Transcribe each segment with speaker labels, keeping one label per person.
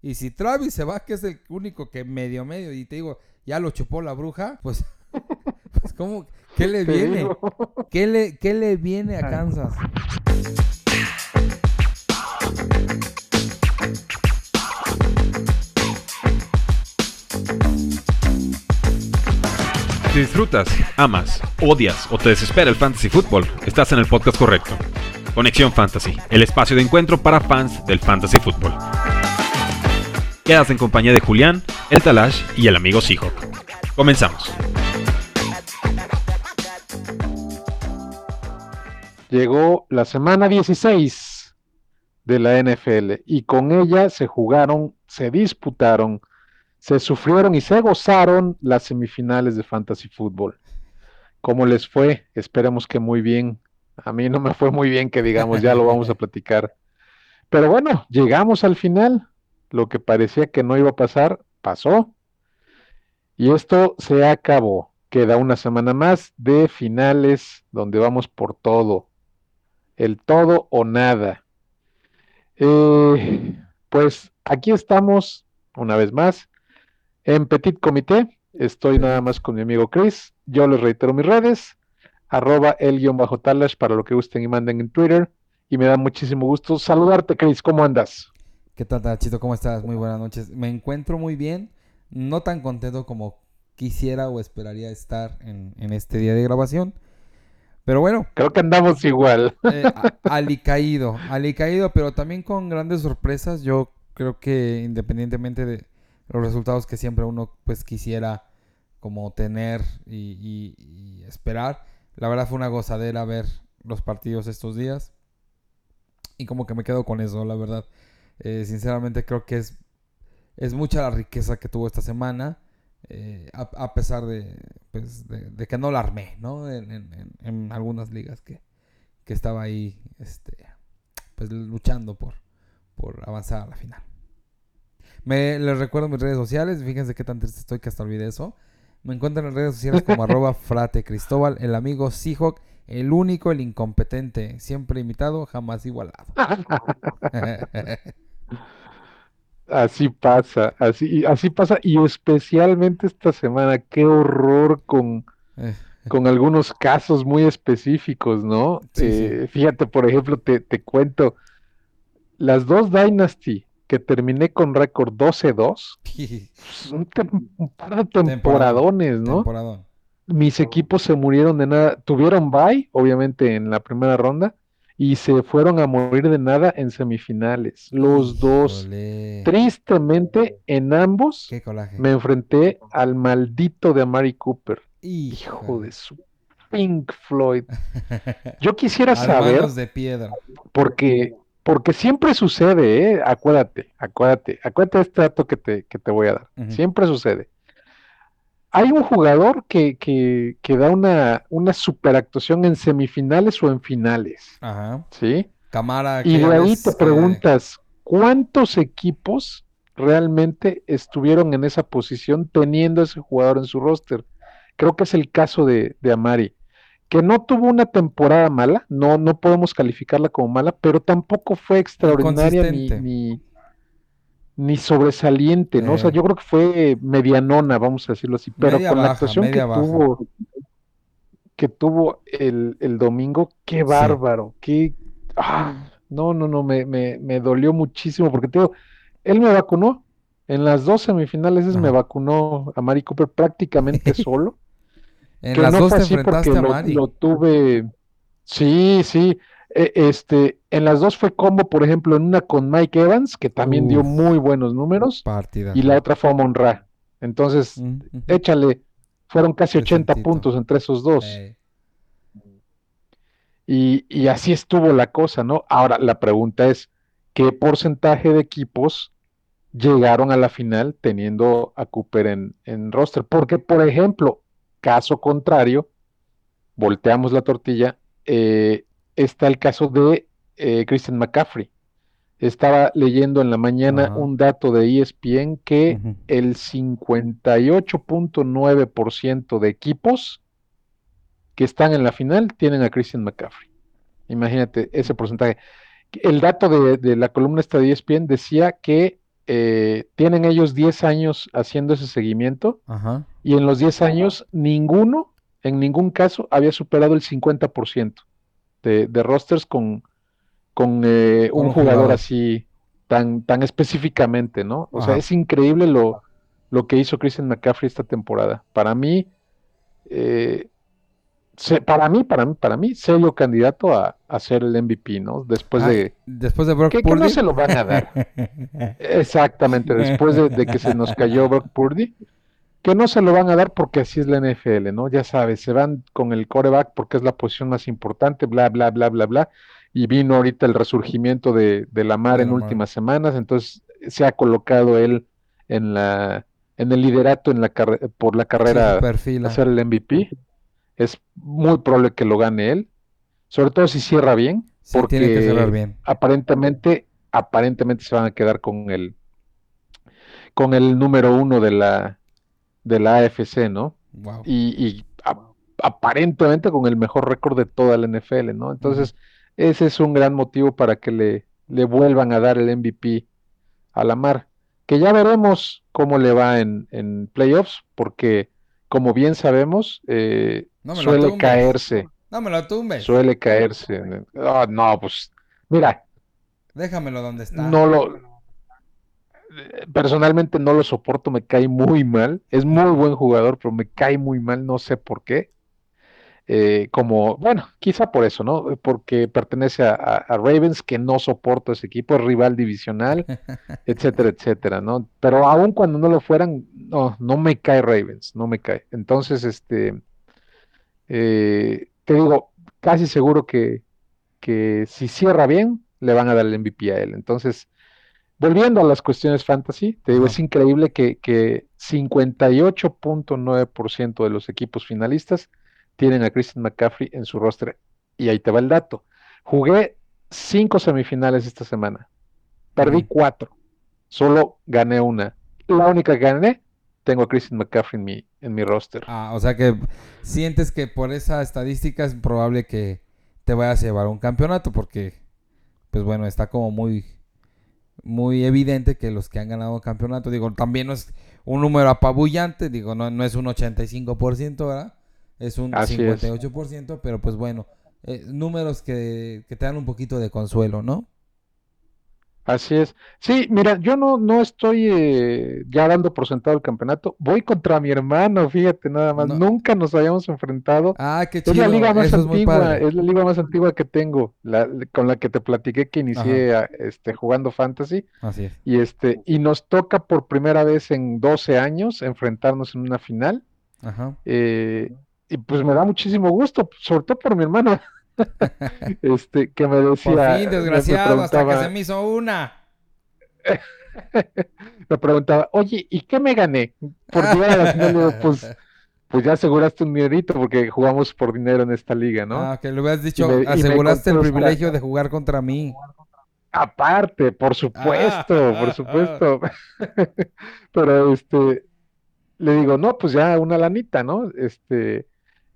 Speaker 1: Y si Travis se va, que es el único que medio medio, y te digo, ya lo chupó la bruja, pues, pues ¿cómo? ¿Qué le viene? ¿Qué le, ¿Qué le viene a Kansas?
Speaker 2: Si disfrutas, amas, odias o te desespera el fantasy fútbol, estás en el podcast correcto. Conexión Fantasy, el espacio de encuentro para fans del fantasy fútbol. Quedas en compañía de Julián, el Talash y el amigo Seahawk. Comenzamos.
Speaker 3: Llegó la semana 16 de la NFL y con ella se jugaron, se disputaron, se sufrieron y se gozaron las semifinales de Fantasy Football. ¿Cómo les fue? Esperemos que muy bien. A mí no me fue muy bien, que digamos, ya lo vamos a platicar. Pero bueno, llegamos al final. Lo que parecía que no iba a pasar, pasó. Y esto se acabó. Queda una semana más de finales donde vamos por todo. El todo o nada. Eh, pues aquí estamos una vez más en Petit Comité. Estoy nada más con mi amigo Chris. Yo les reitero mis redes. Arroba el guion bajo talash para lo que gusten y manden en Twitter. Y me da muchísimo gusto saludarte, Chris. ¿Cómo andas?
Speaker 1: ¿Qué tal, Tachito? ¿Cómo estás? Muy buenas noches. Me encuentro muy bien. No tan contento como quisiera o esperaría estar en, este día de grabación. Pero bueno.
Speaker 3: Creo que andamos igual.
Speaker 1: Eh, alicaído, alicaído, pero también con grandes sorpresas. Yo creo que independientemente de los resultados que siempre uno pues quisiera como tener y esperar, la verdad fue una gozadera ver los partidos estos días. Y como que me quedo con eso, la verdad. Eh, sinceramente creo que es, es mucha la riqueza que tuvo esta semana. Eh, a, pesar pues, de, de, que no la armé, ¿no? En, algunas ligas que, que, estaba ahí este, pues, luchando por, por avanzar a la final. Me les recuerdo mis redes sociales, fíjense qué tan triste estoy que hasta olvidé eso. Me encuentran en redes sociales como arroba frate Cristóbal, el amigo Seahawk, el único, el incompetente, siempre imitado, jamás igualado.
Speaker 3: Así pasa, así, así pasa, y especialmente esta semana, qué horror con, eh. con algunos casos muy específicos, ¿no? Eh, fíjate, por ejemplo, te, te, cuento, las dos Dynasty que terminé con récord 12-2, un, un, par de temporadones, ¿no? Mis equipos se murieron de nada, tuvieron bye, obviamente, en la primera ronda, y se fueron a morir de nada en semifinales. Los dos. Tristemente, en ambos me enfrenté al maldito de Amari Cooper. Hijo de su Pink Floyd. Yo quisiera saber.
Speaker 1: de piedra.
Speaker 3: Porque, porque siempre sucede, ¿eh? Acuérdate, acuérdate, acuérdate de este dato que te, que te voy a dar. Siempre sucede hay un jugador que, que, da una, una superactuación en semifinales o en finales. Ajá. ¿Sí?
Speaker 1: Cámara.
Speaker 3: Y de ahí te preguntas, ¿cuántos equipos realmente estuvieron en esa posición teniendo ese jugador en su roster? Creo que es el caso de, de Amari, que no tuvo una temporada mala, no, no podemos calificarla como mala, pero tampoco fue extraordinaria ni ni sobresaliente, ¿no? O sea, yo creo que fue medianona, vamos a decirlo así, pero con la actuación que tuvo que tuvo el, el domingo, qué bárbaro, qué ah, no, no, no, me, me, me, dolió muchísimo porque te digo, él me vacunó, en las dos semifinales me vacunó a Mari Cooper prácticamente solo.
Speaker 1: en las dos te enfrentaste a Mari.
Speaker 3: lo tuve, sí, sí, este, en las dos fue combo, por ejemplo, en una con Mike Evans, que también dio muy buenos números, y la otra fue a Monra. Entonces, mm, échale, fueron casi 80 puntos entre esos dos. Y, y, así estuvo la cosa, ¿no? Ahora, la pregunta es, ¿qué porcentaje de equipos llegaron a la final teniendo a Cooper en, en roster? Porque, por ejemplo, caso contrario, volteamos la tortilla, eh, está el caso de eh, Christian McCaffrey. Estaba leyendo en la mañana un dato de ESPN que el 58.9% de equipos que están en la final tienen a Christian McCaffrey. Imagínate ese porcentaje. El dato de, la columna esta de ESPN decía que eh, tienen ellos 10 años haciendo ese seguimiento y en los 10 años ninguno, en ningún caso, había superado el 50% de, de rosters con, con eh, un
Speaker 1: un
Speaker 3: jugador
Speaker 1: jugador.
Speaker 3: así tan, tan específicamente, ¿no? O sea, es increíble lo, lo que hizo Christian McCaffrey esta temporada. Para mí, eh, se- para mí, para mí, para mí, serio candidato a, a ser el MVP, ¿no? Después
Speaker 1: Ah,
Speaker 3: de...
Speaker 1: Después de Brock
Speaker 3: Que, que no
Speaker 1: Purdy.
Speaker 3: se lo van a dar. Exactamente, después de, de que se nos cayó Brock Purdy, que no se lo van a dar porque así es la NFL, ¿no? Ya sabes, se van con el coreback porque es la posición más importante, bla, bla, bla, bla, bla. Y vino ahorita el resurgimiento de, de Lamar en últimas semanas, entonces se ha colocado él en la en el liderato en la por la
Speaker 1: Sí,
Speaker 3: carrera a ser el MVP. Es muy probable que lo gane él, sobre todo si cierra bien,
Speaker 1: Sí, tiene que
Speaker 3: porque
Speaker 1: cerrar bien.
Speaker 3: aparentemente, aparentemente se van a quedar con el, con el número uno de la, de la AFC, ¿no?
Speaker 1: Wow.
Speaker 3: Y, y a- aparentemente con el mejor récord de toda la NFL, ¿no? Entonces, ese es un gran motivo para que le, le vuelvan a dar el MVP a Lamar, que ya veremos cómo le va en, en playoffs, porque como bien sabemos, eh,
Speaker 1: No
Speaker 3: suele caerse,
Speaker 1: No me lo tumbes.
Speaker 3: suele caerse. Ah, no, pues, mira,
Speaker 1: Déjamelo donde está.
Speaker 3: no lo personalmente no lo soporto, me cae muy mal. Es muy buen jugador, pero me cae muy mal, no sé por qué. Eh, como, bueno, quizá por eso, ¿no? Porque pertenece a, a- a Ravens, que no soporto ese equipo, es rival divisional, etcétera, etcétera, ¿no? Pero aun cuando no lo fueran, no, no me cae Ravens, no me cae. Entonces, este, eh, te digo, casi seguro que, que si cierra bien, le van a dar el MVP a él. Entonces, volviendo a las cuestiones fantasy, te digo, es increíble que, que 58.9% de los equipos finalistas tienen a Christian McCaffrey en su roster. Y ahí te va el dato. Jugué cinco semifinales esta semana. Perdí cuatro. Solo gané una. La única que gané, tengo a Christian McCaffrey en mi, en mi roster.
Speaker 1: Ah, o sea que sientes que por esa estadística es probable que te vayas a llevar un campeonato porque, pues bueno, está como muy, muy evidente que los que han ganado campeonato, digo, también no es un número apabullante, digo, no, no es un 85%, ¿verdad? Es un
Speaker 3: Así es.
Speaker 1: 58%, pero pues bueno, eh, números que, que te dan un poquito de consuelo, ¿no?
Speaker 3: Así es. Sí, mira, yo no, no estoy eh, ya dando por sentado el campeonato. Voy contra mi hermano, fíjate nada más.
Speaker 1: No.
Speaker 3: Nunca nos habíamos enfrentado.
Speaker 1: Ah, qué
Speaker 3: Es la
Speaker 1: chido,
Speaker 3: liga más
Speaker 1: eso
Speaker 3: antigua, es la liga más antigua que tengo, la, con la que te platiqué que inicié a- este, jugando fantasy.
Speaker 1: Así es.
Speaker 3: Y este, y nos toca por primera vez en 12 años enfrentarnos en una final.
Speaker 1: Ajá.
Speaker 3: Eh, y pues me da muchísimo gusto, sobre todo por mi hermano, este, que me decía,
Speaker 1: Por fin,
Speaker 3: me
Speaker 1: desgraciado, hasta que se me hizo una.
Speaker 3: me preguntaba, oye, ¿y qué me gané? Por a digo, pues, pues ya aseguraste un dinerito porque jugamos por dinero en esta liga, ¿no?
Speaker 1: Ah, que le hubieras dicho,
Speaker 3: me-
Speaker 1: aseguraste el privilegio de jugar contra mí.
Speaker 3: Aparte, por supuesto,
Speaker 1: Ah,
Speaker 3: por supuesto. Pero este, le digo, no, pues ya una lanita, ¿no? Este,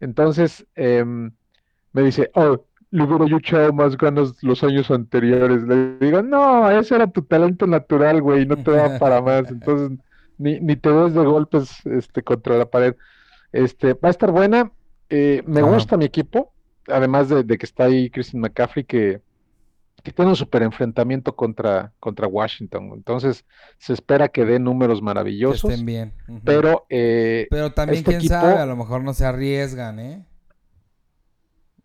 Speaker 3: entonces em, me dice, oh, le hubiera yo echado más ganas los años anteriores. Le digo, no, ese era tu talento natural, güey, no te da para más. Entonces, ni, ni te des de golpes este, contra la pared. Este, va a estar buena. eh, me gusta mi equipo, además de, de que está ahí Christian McCaffrey, que, que tiene un super enfrentamiento contra, contra Washington. Entonces, se espera que dé números
Speaker 1: Que
Speaker 3: maravillosos.
Speaker 1: estén bien.
Speaker 3: Pero eh,
Speaker 1: Pero también,
Speaker 3: este
Speaker 1: quién
Speaker 3: equipo-
Speaker 1: sabe, a lo mejor no se arriesgan, ¿eh?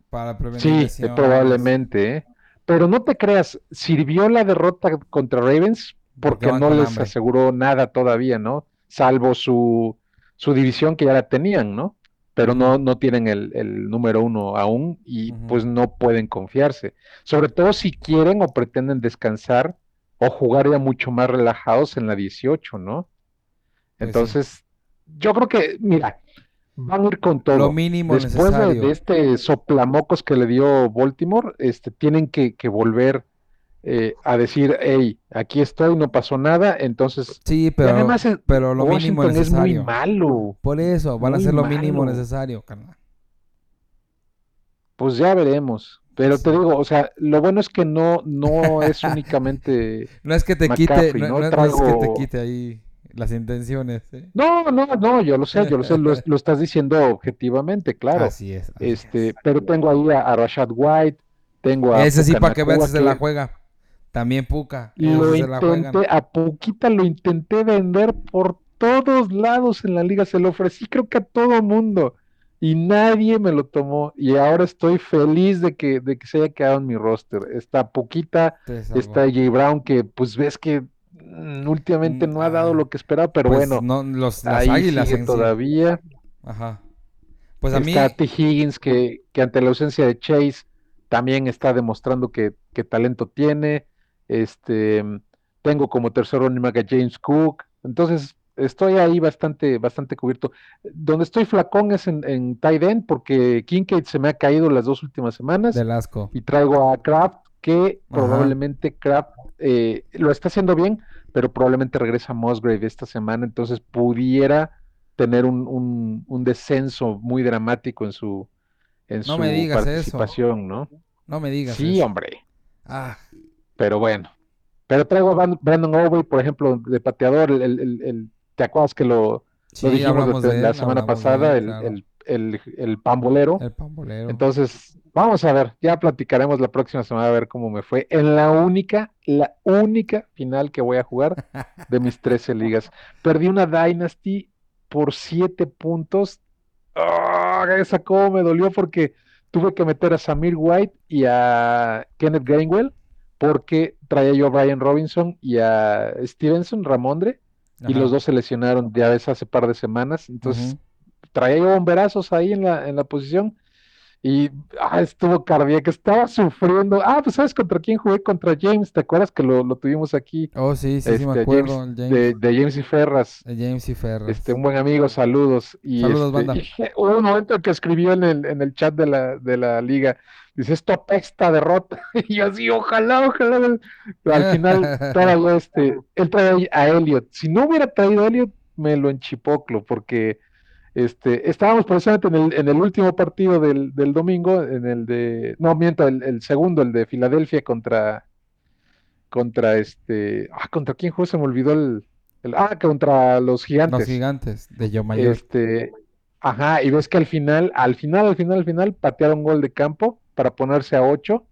Speaker 1: Para prevenir
Speaker 3: sí,
Speaker 1: lesiones.
Speaker 3: probablemente. ¿eh? Pero no te creas, sirvió la derrota contra Ravens
Speaker 1: Porque
Speaker 3: no les
Speaker 1: hambre.
Speaker 3: aseguró nada todavía, ¿no? Salvo su, su división que ya la tenían, ¿no? Pero no, no tienen el, el número uno aún y pues no pueden confiarse. Sobre todo si quieren o pretenden descansar o jugar ya mucho más relajados en la 18, ¿no?
Speaker 1: Pues sí.
Speaker 3: Entonces, yo creo que, mira, van a ir con todo.
Speaker 1: Lo mínimo
Speaker 3: Después de,
Speaker 1: necesario.
Speaker 3: de este soplamocos que le dio Baltimore, este, tienen que, que volver eh, a decir, hey, aquí estoy, no pasó nada, entonces,
Speaker 1: Sí, pero,
Speaker 3: además
Speaker 1: pero lo mínimo
Speaker 3: Washington es muy
Speaker 1: necesario.
Speaker 3: malo.
Speaker 1: Por eso, van a hacer lo mínimo necesario, carnal.
Speaker 3: Pues ya veremos. Pero te digo, o sea, lo bueno es que no, no es únicamente.
Speaker 1: no es que te quite, no, es que te quite ahí las intenciones. ¿eh?
Speaker 3: No, no, no, yo lo sé, yo lo sé, lo, estás diciendo objetivamente, claro.
Speaker 1: Así es.
Speaker 3: este, pero tengo ahí a, Rashad White, tengo a.
Speaker 1: Ese sí, para que veas, se la juega. También Puka.
Speaker 3: Lo intenté, a Puquita lo intenté vender por todos lados en la liga, se lo ofrecí creo que a todo mundo y nadie me lo tomó y ahora estoy feliz de que, de que se haya quedado en mi roster. Está Puquita, está J. Brown que pues ves que últimamente no ha dado lo que esperaba, pero
Speaker 1: pues,
Speaker 3: bueno,
Speaker 1: no, los, las águilas
Speaker 3: todavía.
Speaker 1: Ajá. Pues a
Speaker 3: está T. Higgins que, que ante la ausencia de Chase también está demostrando que, que talento tiene. Este, tengo como tercer running a James Cook. Entonces, estoy ahí bastante, bastante cubierto. Donde estoy flacón es en, en tight end, porque Kincaid se me ha caído las dos últimas semanas.
Speaker 1: Del asco.
Speaker 3: Y traigo a Kraft, que probablemente Kraft eh, lo está haciendo bien, pero probablemente regresa Musgrave esta semana, entonces pudiera tener un, un, descenso muy dramático en su, en su participación, ¿no?
Speaker 1: No me digas.
Speaker 3: Sí, hombre.
Speaker 1: Ah.
Speaker 3: Pero bueno. Pero traigo a Brandon Overy, por ejemplo, de pateador, el, el, el, ¿te acuerdas que lo, dijimos la semana pasada? el, el, pambolero.
Speaker 1: El pambolero.
Speaker 3: Entonces, vamos a ver, ya platicaremos la próxima semana a ver cómo me fue. En la única, la única final que voy a jugar de mis 13 ligas. Perdí una Dynasty por 7 puntos. ¡Oh, esa cómo me dolió porque tuve que meter a Samir White y a Kenneth Gainwell porque traía yo a Brian Robinson y a Stevenson, Ramondre, y los dos se lesionaron ya ves hace par de semanas, entonces traía yo bomberazos ahí en la, en la posición y ah, estuvo cardíaco, estaba sufriendo. Ah, pues sabes contra quién jugué contra James, ¿te acuerdas que lo, tuvimos aquí?
Speaker 1: Oh, sí, sí, sí me este, acuerdo.
Speaker 3: De, James y Ferras.
Speaker 1: De James y Ferras.
Speaker 3: Este, un buen amigo, saludos. Y
Speaker 1: saludos,
Speaker 3: este,
Speaker 1: banda.
Speaker 3: hubo un momento que escribió en el, en el chat de la, de la liga, dice, esto apesta derrota. y yo así, ojalá, ojalá. al final, todo este, él trae a Elliot. Si no hubiera traído a Elliot, me lo enchipoclo, porque este, estábamos precisamente en el, en el último partido del, del, domingo, en el de, no miento, el, segundo, el de Filadelfia contra, contra este, ah, contra quién jugó, se me olvidó el, ah, contra los gigantes.
Speaker 1: Los gigantes de Yo Mayor.
Speaker 3: Este, ajá, y ves que al final, al final, al final, al final, patearon gol de campo para ponerse a ocho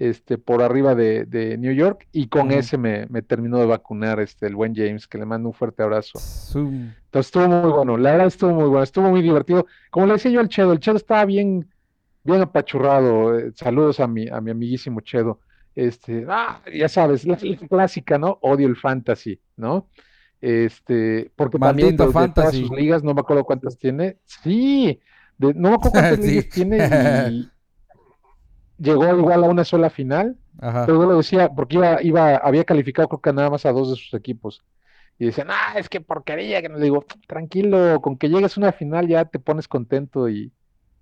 Speaker 3: este, por arriba de, de New York y con ese me, me, terminó de vacunar este, el buen James, que le mando un fuerte abrazo. Entonces estuvo muy bueno, la verdad estuvo muy bueno, estuvo muy divertido. Como le decía yo al Chedo, el Chedo estaba bien, bien apachurrado. Eh, saludos a mi, a mi amiguísimo Chedo. Este, ah, ya sabes, la, clásica, ¿no? Odio el fantasy, ¿no? Este, porque también de, todas sus ligas, no me acuerdo cuántas tiene. Sí, no me acuerdo cuántas ligas tiene y, llegó igual a una sola final, pero yo lo decía, porque iba, iba, había calificado creo que nada más a dos de sus equipos. Y decían, ah, es que porquería, que no le digo, tranquilo, con que llegues a una final ya te pones contento y,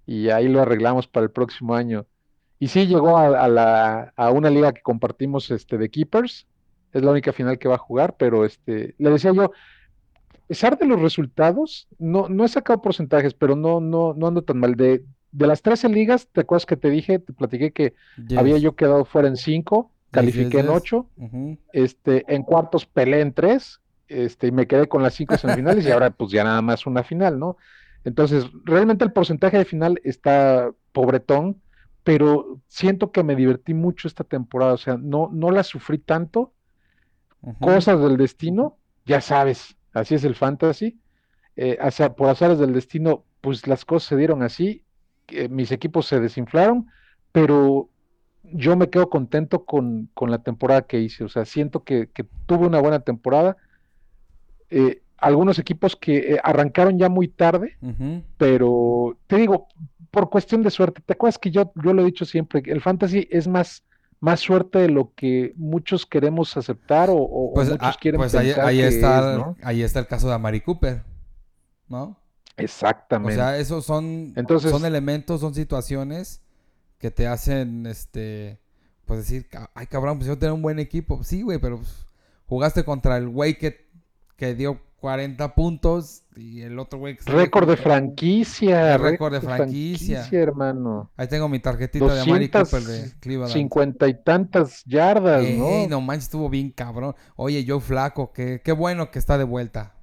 Speaker 3: y ahí lo arreglamos para el próximo año. Y sí, llegó a, la, a una liga que compartimos este, de Keepers, es la única final que va a jugar, pero este, le decía yo, a pesar de los resultados, no, no he sacado porcentajes, pero no, no, no ando tan mal. De, de las 13 ligas, ¿te acuerdas que te dije, te platiqué que había yo quedado fuera en 5, califiqué en 8, este, en cuartos peleé en 3, este, y me quedé con las 5 semifinales y ahora pues ya nada más una final, ¿no? Entonces, realmente el porcentaje de final está pobretón, pero siento que me divertí mucho esta temporada, o sea, no, no la sufrí tanto. Cosas del destino, ya sabes, así es el fantasy. Eh, por azares del destino, pues las cosas se dieron así mis equipos se desinflaron, pero yo me quedo contento con, la temporada que hice. O sea, siento que, tuve una buena temporada. Eh, algunos equipos que eh, arrancaron ya muy tarde, pero te digo, por cuestión de suerte, ¿te acuerdas que yo, yo lo he dicho siempre? El fantasy es más, más suerte de lo que muchos queremos aceptar o,
Speaker 1: pues,
Speaker 3: muchos
Speaker 1: ah,
Speaker 3: quieren
Speaker 1: pues
Speaker 3: pensar
Speaker 1: ahí, está, ahí está el caso de Amari Cooper, ¿no?
Speaker 3: Exactamente.
Speaker 1: O sea, esos son, son elementos, son situaciones que te hacen, este, pues decir, ay cabrón, pues yo tengo un buen equipo. Sí, güey, pero pues, jugaste contra el güey que, que dio 40 puntos y el otro güey...
Speaker 3: Récord de franquicia.
Speaker 1: Récord de franquicia.
Speaker 3: hermano.
Speaker 1: Ahí tengo mi tarjetita de Amari Cooper de Cleveland.
Speaker 3: Y tantas yardas, ¿no?
Speaker 1: no manches, estuvo bien cabrón. Oye, Joe Flaco, qué, qué bueno que está de vuelta.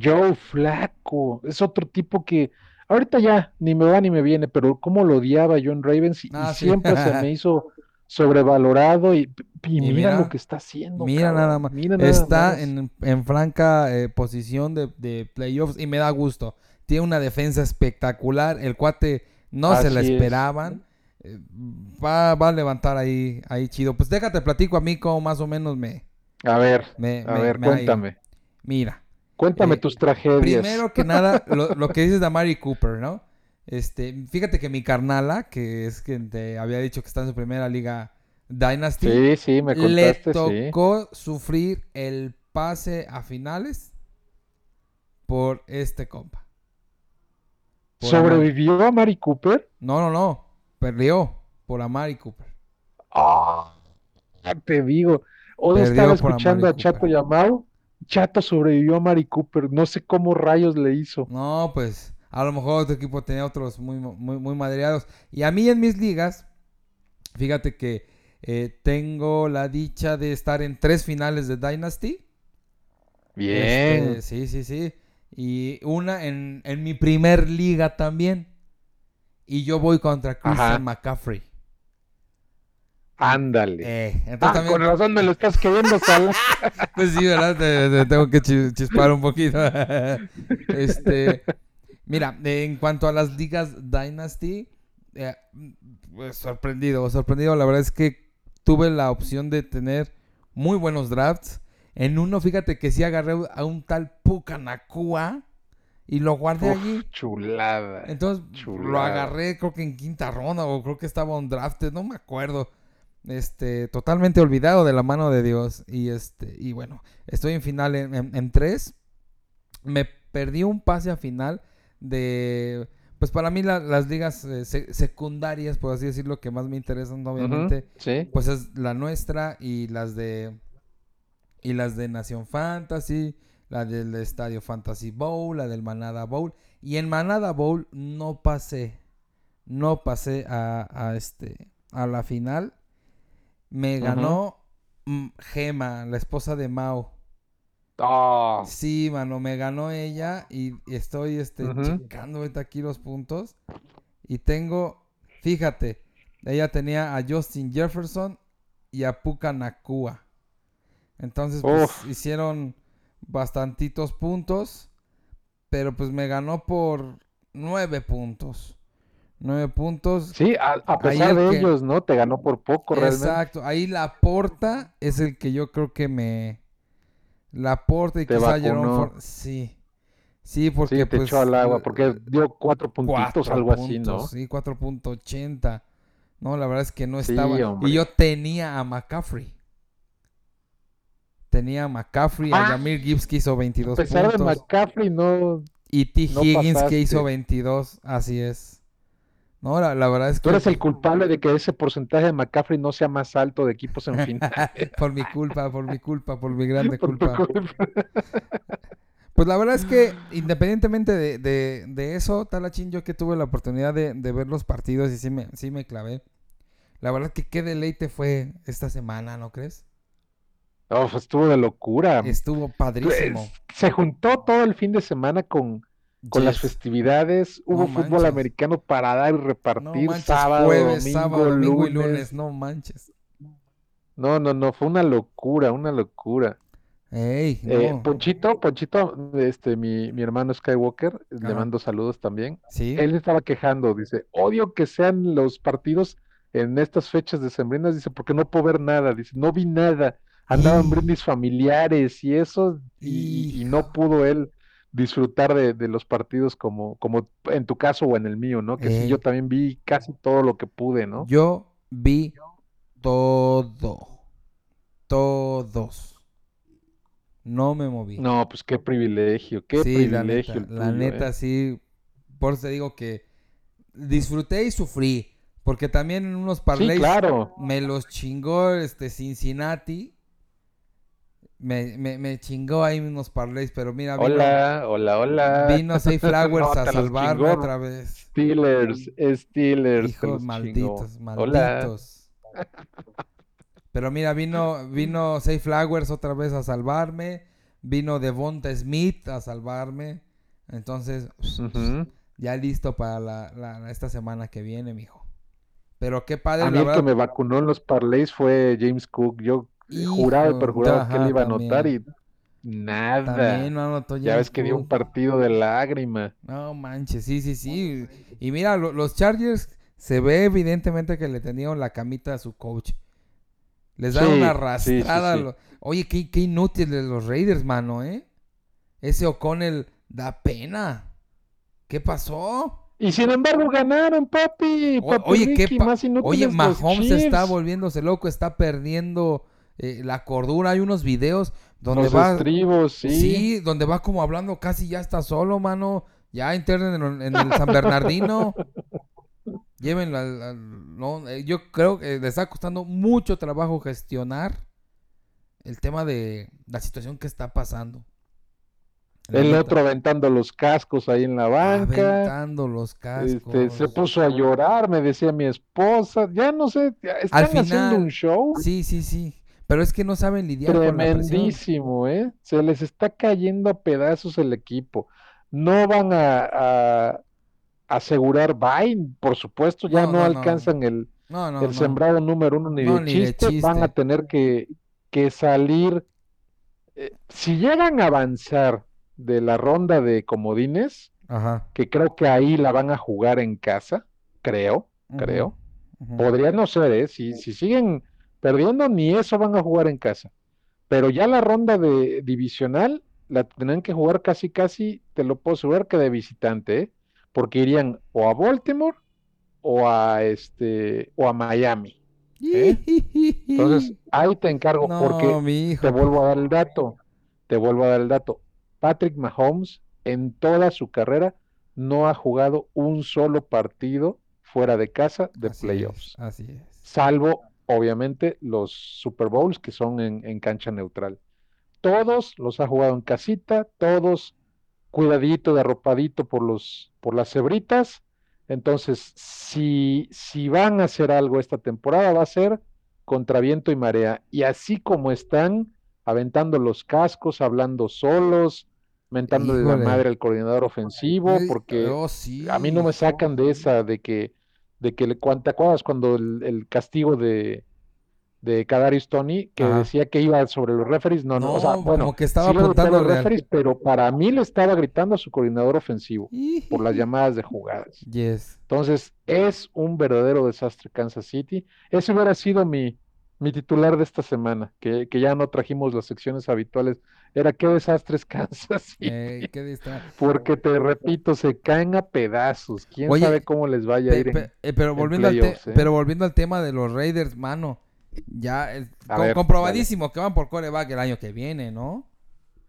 Speaker 3: Joe Flaco, es otro tipo que ahorita ya ni me va ni me viene, pero cómo lo odiaba John Ravens y, ah, siempre se me hizo sobrevalorado y, mira, lo que está haciendo.
Speaker 1: Mira nada más. está En, franca eh, posición de, playoffs y me da gusto. Tiene una defensa espectacular. El cuate no se la esperaban. Eh, va, va, a levantar ahí, ahí chido. Pues déjate platico a mí como más o menos me...
Speaker 3: A ver, a ver, cuéntame.
Speaker 1: Mira.
Speaker 3: Cuéntame eh, tus tragedias.
Speaker 1: Primero que nada, lo, lo que dices de Mary Cooper, ¿no? Este, fíjate que mi carnala, que es quien te había dicho que está en su primera liga Dynasty, le tocó sufrir el pase a finales por este compa.
Speaker 3: ¿Sobrevivió a Mari Cooper?
Speaker 1: No, no, no. Perdió por a Mari Cooper.
Speaker 3: Ah, te digo. Hoy estaba escuchando a, Chato llamado. Chato sobrevivió a Mari Cooper. No sé cómo rayos le hizo.
Speaker 1: No, pues a lo mejor otro equipo tenía otros muy, muy, muy madreados. Y a mí en mis ligas, fíjate que eh, tengo la dicha de estar en tres finales de Dynasty.
Speaker 3: Bien.
Speaker 1: Este, sí, sí, sí. Y una en, mi primer liga también. Y yo voy contra Christian McCaffrey.
Speaker 3: Ándale.
Speaker 1: Eh,
Speaker 3: ah, con razón me lo estás queriendo, Sal.
Speaker 1: pues sí, ¿verdad? Te, tengo que chispar un poquito. este, Mira, en cuanto a las ligas Dynasty, eh, pues, sorprendido, sorprendido. La verdad es que tuve la opción de tener muy buenos drafts. En uno, fíjate que sí agarré a un tal Pucanacua y lo guardé allí.
Speaker 3: Chulada.
Speaker 1: Entonces lo agarré, creo que en quinta ronda o creo que estaba un draft, no me acuerdo. Este, totalmente olvidado de la mano de Dios. Y este, y bueno, estoy en final en tres. Me perdí un pase a final de... Pues para mí las ligas eh, secundarias, por así decirlo, que más me interesan, obviamente, pues es la nuestra y las de y las de Nación Fantasy, la del Estadio Fantasy Bowl, la del Manada Bowl. Y en Manada Bowl no pasé, no pasé a, este, a la final. Me ganó mm, Gema, la esposa de Mao.
Speaker 3: Ah.
Speaker 1: Sí, mano, me ganó ella y estoy este, checando ahorita aquí los puntos. Y tengo, fíjate, ella tenía a Justin Jefferson y a Puka Nakua. Entonces, pues hicieron bastantitos puntos, pero pues me ganó por nueve puntos. Nueve puntos.
Speaker 3: Sí, a, pesar de ellos, ¿no? Te ganó por poco, realmente.
Speaker 1: Exacto. Ahí la porta es el que yo creo que me, Laporte y quizá Jerome Sí. Sí, porque
Speaker 3: sí, te
Speaker 1: pues,
Speaker 3: echó al agua, porque dio cuatro puntitos, algo así, ¿no?
Speaker 1: Sí, 4.80. No, la verdad es que no estaba. Y yo tenía a McCaffrey. Tenía a McCaffrey, a Jamir ah, Gibbs que hizo 22 puntos. A pesar
Speaker 3: de McCaffrey, no.
Speaker 1: Y T. Higgins que hizo 22, así es. No, la, verdad es que...
Speaker 3: Tú eres el culpable de que ese porcentaje de McCaffrey no sea más alto de equipos en final.
Speaker 1: por mi culpa, por mi culpa, por mi grande culpa. pues la verdad es que independientemente de, de, de eso, Talachín, yo que tuve la oportunidad de, ver los partidos y sí me, sí me clavé. La verdad que qué deleite fue esta semana, ¿no crees?
Speaker 3: Oh, estuvo de locura.
Speaker 1: Estuvo padrísimo.
Speaker 3: Pues, se juntó todo el fin de semana con con las festividades, hubo fútbol americano para dar y repartir sábado, domingo, y lunes,
Speaker 1: no manches.
Speaker 3: No, no, no, fue una locura, una locura.
Speaker 1: Ey,
Speaker 3: eh, Ponchito, Ponchito, este, mi, mi hermano Skywalker, le mando saludos también.
Speaker 1: ¿Sí?
Speaker 3: Él estaba quejando, dice, odio que sean los partidos en estas fechas de sembrinas, dice, porque no puedo ver nada, dice, no vi nada, andaban brindis familiares y eso, y, no pudo él disfrutar de, los partidos como, como en tu caso o en el mío, ¿no? Que sí, yo también vi casi todo lo que pude, ¿no?
Speaker 1: Yo vi todo. Todos. No me moví.
Speaker 3: No, pues qué privilegio, qué privilegio.
Speaker 1: La neta, ¿eh? sí. Por eso te digo que disfruté y sufrí. Porque también en unos parlays
Speaker 3: claro.
Speaker 1: me los chingó este Cincinnati me, me, me chingó ahí unos parlays, pero mira.
Speaker 3: Vino, hola, hola, hola.
Speaker 1: Vino Safe Flowers a salvarme otra vez.
Speaker 3: Steelers, Steelers.
Speaker 1: Hijos malditos, malditos. Pero mira, vino, vino Safe Flowers otra vez a salvarme. Vino Devonta Smith a salvarme. Entonces, ya listo para la, esta semana que viene, mijo. Pero qué padre.
Speaker 3: A mí el que me vacunó en los parlays fue James Cook. Yo juraba y perjuraba que él iba a anotar y nada. ya ves que dio un partido de lágrima.
Speaker 1: No manches, sí, sí, sí. Y mira, los Chargers se ve evidentemente que le tenían la camita a su coach. Les da una arrastrada. Oye, qué, qué inútil de los Raiders, mano, ¿eh? Ese O'Connell da pena. ¿Qué pasó?
Speaker 3: Y sin embargo ganaron, papi.
Speaker 1: oye, ¿qué más Oye, Mahomes está volviéndose loco, está perdiendo eh, la cordura. Hay unos videos donde va.
Speaker 3: sí.
Speaker 1: Sí, donde va como hablando casi ya está solo, mano. Ya internen en, el San Bernardino. Llévenlo al, no, eh, yo creo que le está costando mucho trabajo gestionar el tema de la situación que está pasando.
Speaker 3: El otro aventando los cascos ahí en la banca.
Speaker 1: Aventando los cascos.
Speaker 3: Este, se puso a llorar, me decía mi esposa. Ya no sé, están haciendo un show.
Speaker 1: Sí, sí, sí. Pero es que no saben lidiar con la
Speaker 3: Tremendísimo, ¿eh? Se les está cayendo a pedazos el equipo. No van a, asegurar Vine, por supuesto, ya no, alcanzan el, el sembrado número uno ni, de, chiste. Van a tener que, que salir. Eh, si llegan a avanzar de la ronda de comodines, que creo que ahí la van a jugar en casa, creo, creo. Podría no ser, ¿eh? Si, si siguen perdiendo, ni eso van a jugar en casa. Pero ya la ronda de divisional la tendrán que jugar casi, casi, te lo puedo asegurar que de visitante, ¿eh? Porque irían o a Baltimore o a este o a Miami. ¿eh? Entonces, ahí te encargo porque te vuelvo a dar el dato. Te vuelvo a dar el dato. Patrick Mahomes en toda su carrera no ha jugado un solo partido fuera de casa de playoffs.
Speaker 1: así es.
Speaker 3: Salvo, obviamente, los Super Bowls que son en, cancha neutral. Todos los ha jugado en casita, todos cuidadito, derropadito por, los, por las cebritas. Entonces, si, si van a hacer algo esta temporada, va a ser contra viento y marea. Y así como están aventando los cascos, hablando solos, mentándole la madre al coordinador ofensivo, porque oh, a mí no me sacan de esa, de que, de que, ¿te acuerdas cuando el, castigo de, de Kadarius Tony, que decía que iba sobre los referees? No, no, o sea, bueno,
Speaker 1: como que estaba apuntando
Speaker 3: los referees, pero para mí le estaba gritando a su coordinador ofensivo por las llamadas de jugadas.
Speaker 1: Yes.
Speaker 3: Entonces, es un verdadero desastre Kansas City. Ese hubiera sido mi, mi titular de esta semana, que, que ya no trajimos las secciones habituales era qué desastres Kansas Porque te repito, se caen a pedazos. ¿Quién sabe cómo les vaya a ir?
Speaker 1: Eh, pero, volviendo al ¿eh? pero volviendo al tema de los Raiders, mano, ya comprobadísimo que van por coreback el año que viene, ¿no?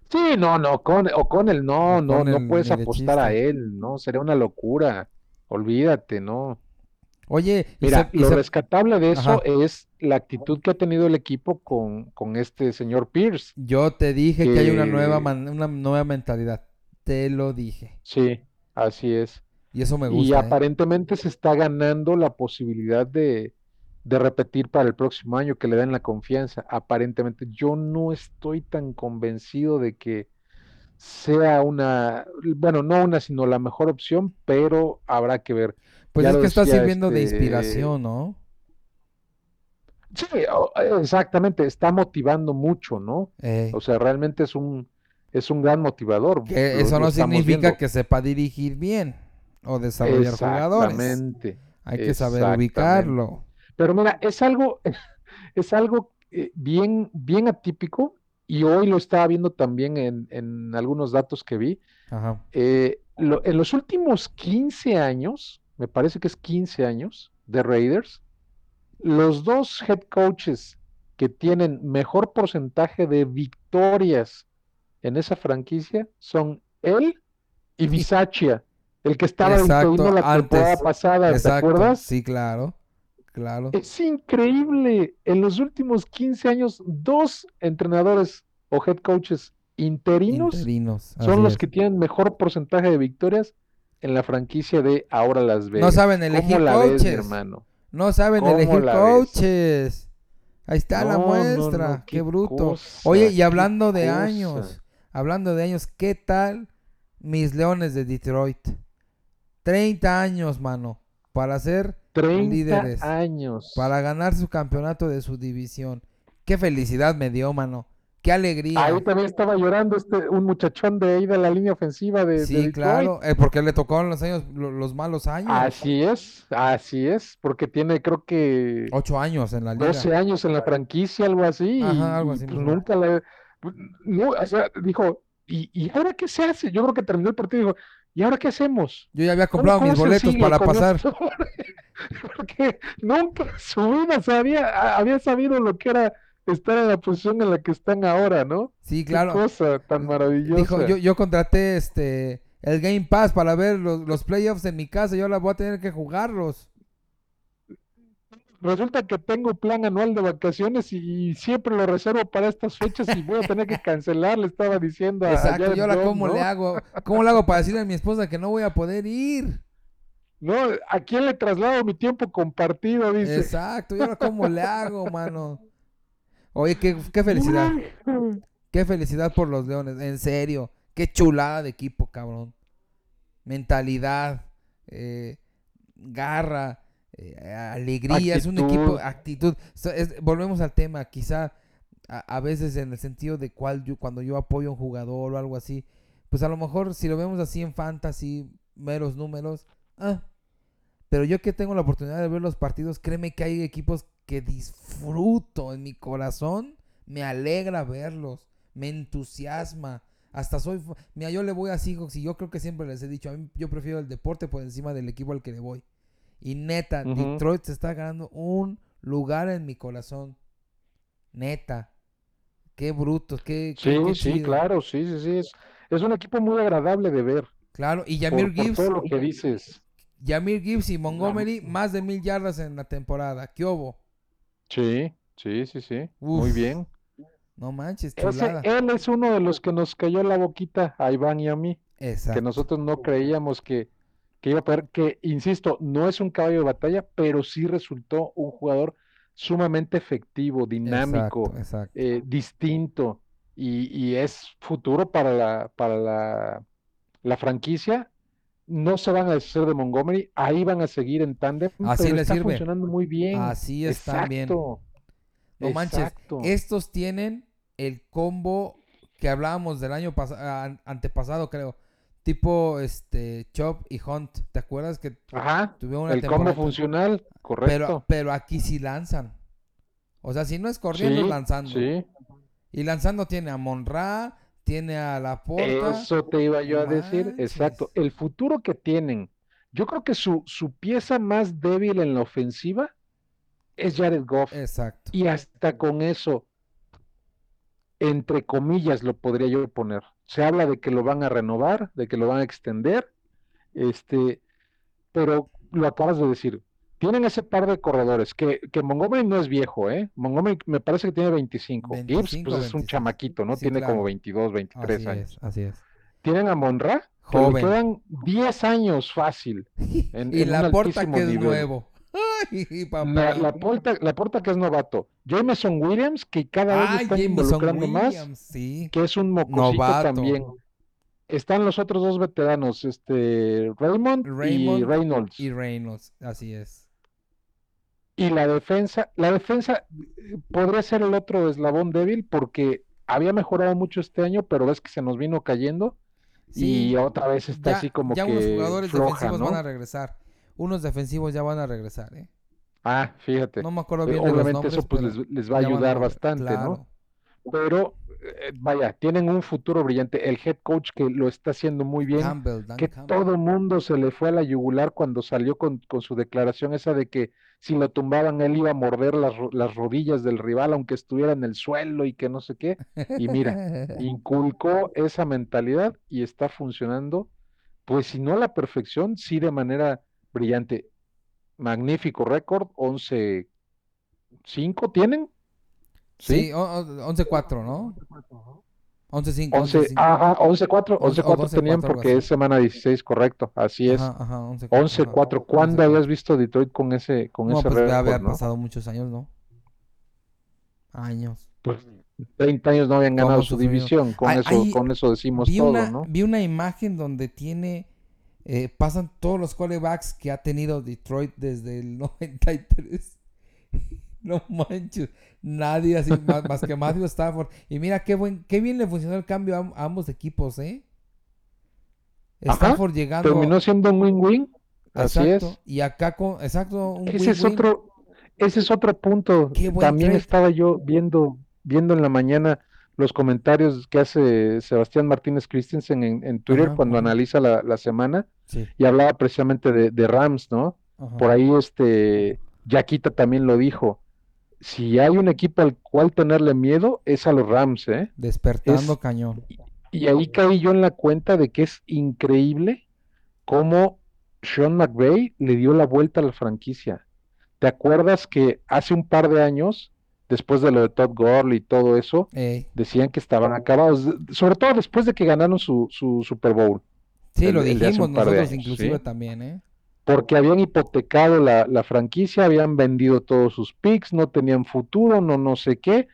Speaker 3: Sí, no, no, con, o con el no, no, no puedes apostar a él, ¿no? Sería una locura. Olvídate, ¿no?
Speaker 1: Oye,
Speaker 3: mira, lo rescatable de eso es la actitud que ha tenido el equipo con, con este señor Pierce.
Speaker 1: Yo te dije que, hay una nueva, una nueva mentalidad. Te lo dije.
Speaker 3: Sí, así es.
Speaker 1: Y eso me gusta.
Speaker 3: Y
Speaker 1: ¿eh?
Speaker 3: aparentemente se está ganando la posibilidad de, de repetir para el próximo año, que le den la confianza. Aparentemente, yo no estoy tan convencido de que sea una, bueno, no una, sino la mejor opción, pero habrá que ver.
Speaker 1: Pues es que está sirviendo de este inspiración, ¿no?
Speaker 3: Sí, exactamente, está motivando mucho, ¿no?
Speaker 1: Eh.
Speaker 3: O sea, realmente es un, es un gran motivador.
Speaker 1: Que eso no significa que sepa dirigir bien o desarrollar jugadores.
Speaker 3: Exactamente.
Speaker 1: Hay que saber ubicarlo.
Speaker 3: Pero mira, es algo, es algo eh, bien, bien atípico y hoy lo estaba viendo también en, en algunos datos que vi.
Speaker 1: Ajá.
Speaker 3: Eh, en los últimos 15 años, me parece que es 15 años, de Raiders, los dos head coaches que tienen mejor porcentaje de victorias en esa franquicia son él y Bisaccia, el que estaba en la temporada pasada, ¿te acuerdas?
Speaker 1: Sí, claro, claro.
Speaker 3: Es increíble, en los últimos 15 años, dos entrenadores o head coaches interinos, son los que tienen mejor porcentaje de victorias en la franquicia de ahora Las Vegas.
Speaker 1: No saben elegir coaches, hermano. No saben elegir coaches. Ahí está la muestra, qué, bruto. Oye, y hablando de años, hablando de años, ¿qué tal mis Leones de Detroit? 30 años, mano, para ser 30 líderes.
Speaker 3: años.
Speaker 1: Para ganar su campeonato de su división. Qué felicidad me dio, mano. Qué alegría.
Speaker 3: Ahí también estaba llorando este un muchachón de ahí de la línea ofensiva de
Speaker 1: Sí, claro, eh, porque le tocó en los años los malos años.
Speaker 3: Así es, así es, porque tiene creo que
Speaker 1: ocho años en la liga. 12
Speaker 3: años en la franquicia, algo así.
Speaker 1: Ajá, algo así.
Speaker 3: Pues nunca pues, no, o sea, dijo, ¿y, ¿y ahora qué se hace? Yo creo que terminó el partido y dijo, ¿y ahora qué hacemos?
Speaker 1: Yo ya había comprado mis boletos para pasar.
Speaker 3: porque nunca su vida sabía, había sabido lo que era estar en la posición en la que están ahora, ¿no?
Speaker 1: Sí, claro.
Speaker 3: Qué cosa tan maravillosa.
Speaker 1: Dijo, yo, yo contraté este el Game Pass para ver los, playoffs en mi casa y ahora voy a tener que jugarlos.
Speaker 3: Resulta que tengo plan anual de vacaciones y siempre lo reservo para estas fechas y voy a tener que cancelar, le estaba diciendo
Speaker 1: a Exacto, yo ahora cómo le hago, cómo le hago para decirle a mi esposa que no voy a poder ir.
Speaker 3: No, ¿a quién le traslado mi tiempo compartido? Dice.
Speaker 1: Exacto, yo ahora cómo le hago, mano. Oye, qué, felicidad. Qué felicidad por los Leones, en serio. Qué chulada de equipo, cabrón. Mentalidad, eh, garra, eh, alegría, es un equipo, actitud. volvemos al tema, quizá a, veces en el sentido de cuál yo, cuando yo apoyo a un jugador o algo así, pues a lo mejor si lo vemos así en fantasy, meros números, ah, pero yo que tengo la oportunidad de ver los partidos, créeme que hay equipos que disfruto en mi corazón. Me alegra verlos, me entusiasma. Hasta soy. Mira, yo le voy a Seahawks y yo creo que siempre les he dicho, a mí yo prefiero el deporte por encima del equipo al que le voy. Y neta, Detroit se está ganando un lugar en mi corazón. Neta. Qué bruto, qué,
Speaker 3: Sí, sí, claro, sí, sí, sí. Es, es, un equipo muy agradable de ver.
Speaker 1: Claro, y Yamir Gibbs.
Speaker 3: todo lo que dices.
Speaker 1: Yamir Gibbs y Montgomery, más de mil yardas en la temporada. ¿Qué hubo?
Speaker 3: Sí, sí, sí, sí. Muy bien.
Speaker 1: No manches,
Speaker 3: chulada. él es uno de los que nos cayó la boquita a Iván y a mí. Exacto. Que nosotros no creíamos que, que iba a poder, que, insisto, no es un caballo de batalla, pero sí resultó un jugador sumamente efectivo, dinámico, eh, distinto y, y, es futuro para la, para la, la franquicia no se van a deshacer de Montgomery, ahí van a seguir en tándem,
Speaker 1: Así pero está
Speaker 3: funcionando muy bien.
Speaker 1: Así está bien. No manches, estos tienen el combo que hablábamos del año antepasado, creo. Tipo este Chop y Hunt, ¿te acuerdas que
Speaker 3: Ajá, tuvieron una el combo funcional, correcto.
Speaker 1: Pero, pero aquí sí lanzan. O sea, si no es corriendo, es lanzando.
Speaker 3: Sí.
Speaker 1: Y lanzando tiene a Monra, tiene a la porta.
Speaker 3: Eso te iba yo a decir, exacto. El futuro que tienen, yo creo que su, su pieza más débil en la ofensiva es Jared Goff.
Speaker 1: Exacto.
Speaker 3: Y hasta con eso, entre comillas, lo podría yo poner. Se habla de que lo van a renovar, de que lo van a extender, este, pero lo acabas de decir, tienen ese par de corredores, que, que Montgomery no es viejo, ¿eh? Montgomery me parece que tiene 25. Gibbs, pues es un chamaquito, ¿no? tiene como 22, 23 años.
Speaker 1: así es.
Speaker 3: Tienen a Monra, que le quedan 10 años fácil.
Speaker 1: y la porta que es nuevo.
Speaker 3: Ay, papá. La, la, porta, la porta que es novato. Jameson Williams, que cada vez está involucrando más, que es un mocosito también. Están los otros dos veteranos, este Raymond, Raymond y Reynolds.
Speaker 1: Y Reynolds, así es.
Speaker 3: Y la defensa, la defensa eh, podría ser el otro eslabón débil porque había mejorado mucho este año, pero ves que se nos vino cayendo y otra vez está así como
Speaker 1: ya
Speaker 3: que
Speaker 1: unos jugadores defensivos van a regresar. Unos defensivos ya van a regresar, ¿eh?
Speaker 3: Ah, fíjate.
Speaker 1: No me acuerdo bien Obviamente
Speaker 3: eso pues les, va a ayudar bastante, ¿no? Pero eh, vaya, tienen un futuro brillante. El head coach que lo está haciendo muy bien, que todo mundo se le fue a la yugular cuando salió con, con, su declaración esa de que si lo tumbaban él iba a morder las, las, rodillas del rival aunque estuviera en el suelo y que no sé qué. Y mira, inculcó esa mentalidad y está funcionando, pues si no a la perfección, sí de manera brillante. Magnífico récord, 11-5 tienen.
Speaker 1: Sí, 11-4, ¿no? 11-5.
Speaker 3: 11, ajá, 11-4. 11-4 tenían porque es semana 16, correcto. Así es. 11-4. ¿Cuándo habías visto Detroit con ese con
Speaker 1: no,
Speaker 3: ese
Speaker 1: pues ya había pasado muchos años, ¿no? Años.
Speaker 3: Pues 30 años no habían ganado su división. Con, eso, con eso decimos todo, ¿no?
Speaker 1: Vi una imagen donde tiene. Eh, pasan todos los quarterbacks que ha tenido Detroit desde el 93. No manches. Nadie así más, que Matthew Stafford. Y mira qué buen, qué bien le funcionó el cambio a, ambos equipos, ¿eh?
Speaker 3: Stafford llegando. Terminó siendo un win-win. Así es.
Speaker 1: Y acá con, exacto,
Speaker 3: un ese es otro, ese es otro punto. También estaba yo viendo, viendo en la mañana los comentarios que hace Sebastián Martínez Christensen en, Twitter cuando analiza la, semana y hablaba precisamente de, Rams, ¿no? Por ahí este Yaquita también lo dijo si hay un equipo al cual tenerle miedo, es a los Rams, ¿eh?
Speaker 1: Despertando cañón.
Speaker 3: Y ahí caí yo en la cuenta de que es increíble cómo Sean McVay le dio la vuelta a la franquicia. ¿Te acuerdas que hace un par de años, después de lo de Todd Gurley y todo eso, decían que estaban acabados, sobre todo después de que ganaron su, Super Bowl?
Speaker 1: Sí, lo dijimos nosotros inclusive también, ¿eh?
Speaker 3: Porque habían hipotecado la, la, franquicia, habían vendido todos sus picks, no tenían futuro, no no sé qué,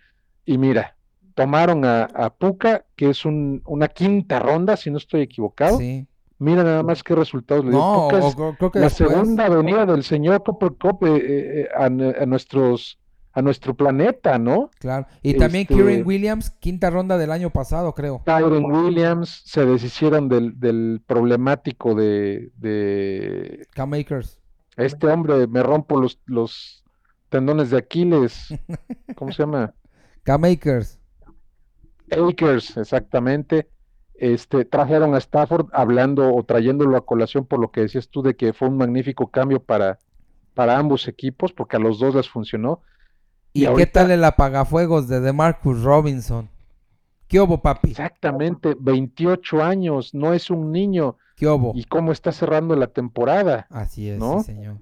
Speaker 3: y mira, tomaron a, a Puka, que es un, una quinta ronda, si no estoy equivocado. Sí. Mira nada más qué resultados le dio. No, creo que la segunda venida del señor Copper Cop eh, eh, a, a, nuestros a nuestro planeta, ¿no?
Speaker 1: Claro. Y también este, Kieran Williams, quinta ronda del año pasado, creo.
Speaker 3: Kieran Williams se deshicieron del, del problemático de, de...
Speaker 1: K-Makers.
Speaker 3: Este hombre, me rompo los, los tendones de Aquiles. ¿Cómo se llama?
Speaker 1: K-Makers.
Speaker 3: Akers, exactamente. Este, trajeron a Stafford hablando o trayéndolo a colación por lo que decías tú de que fue un magnífico cambio para, para ambos equipos, porque a los dos les funcionó.
Speaker 1: ¿Y, qué tal el apagafuegos de DeMarcus Robinson? ¿Qué hubo, papi?
Speaker 3: Exactamente, 28 años, no es un niño.
Speaker 1: ¿Qué hubo?
Speaker 3: ¿Y cómo está cerrando la temporada?
Speaker 1: Así es, sí, señor.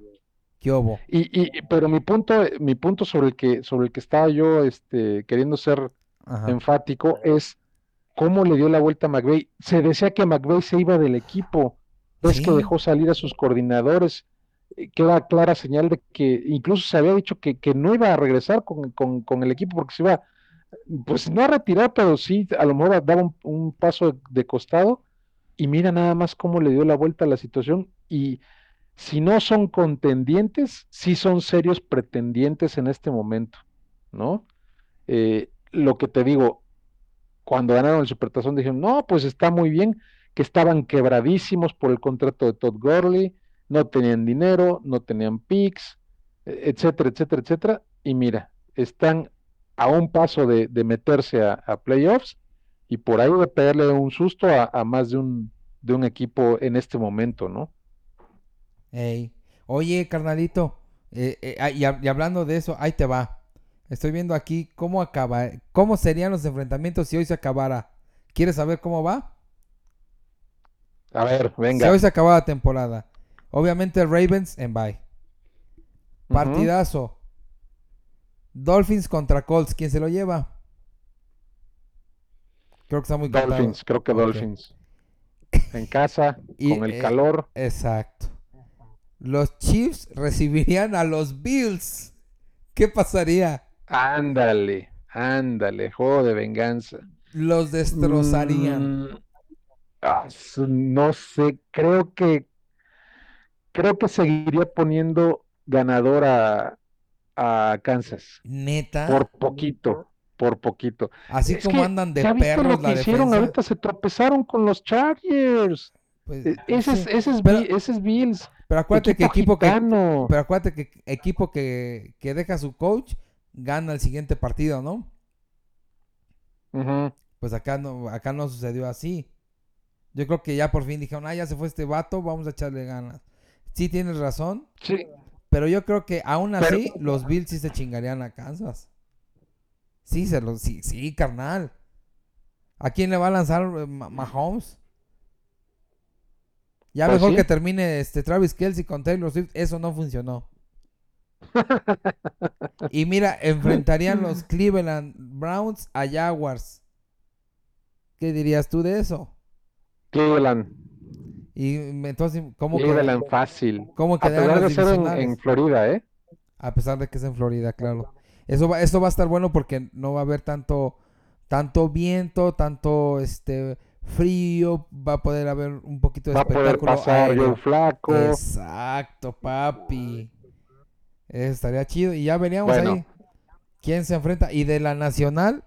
Speaker 1: ¿Qué hubo?
Speaker 3: Y, y, pero mi punto, mi punto sobre el que, sobre el que estaba yo este, queriendo ser enfático es cómo le dio la vuelta a McVeigh. Se decía que McVeigh se iba del equipo, es que dejó salir a sus coordinadores queda clara señal de que incluso se había dicho que, no iba a regresar con, el equipo porque se iba, pues no a retirar, pero sí a lo mejor daba un, paso de, costado y mira nada más cómo le dio la vuelta a la situación y si no son contendientes, sí son serios pretendientes en este momento, ¿no? Eh, lo que te digo, cuando ganaron el Supertazón dijeron, no, pues está muy bien, que estaban quebradísimos por el contrato de Todd Gurley, no tenían dinero, no tenían picks, e, etcétera, etcétera, etcétera. Y mira, están a un paso de, meterse a, playoffs y por ahí de pegarle un susto a, más de un, de un equipo en este momento, ¿no?
Speaker 1: Oye, carnalito, eh, eh, ah, y, hablando de eso, ahí te va. Estoy viendo aquí cómo acaba, cómo serían los enfrentamientos si hoy se acabara. ¿Quieres saber cómo va?
Speaker 3: A ver, venga.
Speaker 1: Si hoy se acaba la temporada. Obviamente Ravens en bye. Partidazo. Dolphins contra Colts. ¿Quién se lo lleva?
Speaker 3: Creo que está muy Dolphins, creo que Dolphins. En casa, con el eh, calor.
Speaker 1: Exacto. Los Chiefs recibirían a los Bills. ¿Qué pasaría?
Speaker 3: Ándale, ándale, juego de venganza.
Speaker 1: Los destrozarían. Mm,
Speaker 3: ah, no sé, creo que creo que seguiría poniendo ganador a, Kansas.
Speaker 1: Neta.
Speaker 3: Por poquito, por poquito.
Speaker 1: Así como andan de perros
Speaker 3: lo que hicieron ahorita? Se tropezaron con los Chargers. Pues, e, ese, es, ese, es, Bills.
Speaker 1: Pero acuérdate que equipo que, pero acuérdate que equipo que, que deja su coach gana el siguiente partido, ¿no? Pues acá no, acá no sucedió así. Yo creo que ya por fin dijeron, ah, ya se fue este vato, vamos a echarle ganas sí tienes razón.
Speaker 3: Sí.
Speaker 1: Pero yo creo que aún así los Bills sí se chingarían a Kansas. Sí, se los, sí, sí, carnal. ¿A quién le va a lanzar eh, Mahomes? Ya pues mejor que termine este Travis Kelsey con Taylor Swift, eso no funcionó. y mira, enfrentarían los Cleveland Browns a Jaguars. ¿Qué dirías tú de eso?
Speaker 3: Cleveland.
Speaker 1: Y entonces, ¿cómo
Speaker 3: Cleveland fácil.
Speaker 1: ¿Cómo
Speaker 3: a pesar de ser en, Florida, ¿eh?
Speaker 1: A pesar de que es en Florida, claro. Eso va, esto va a estar bueno porque no va a haber tanto, tanto viento, tanto este frío, va a poder haber un poquito de
Speaker 3: va espectáculo. Va a poder pasar flaco.
Speaker 1: Exacto, papi. Eso estaría chido. Y ya veríamos ahí quién se enfrenta. Y de la nacional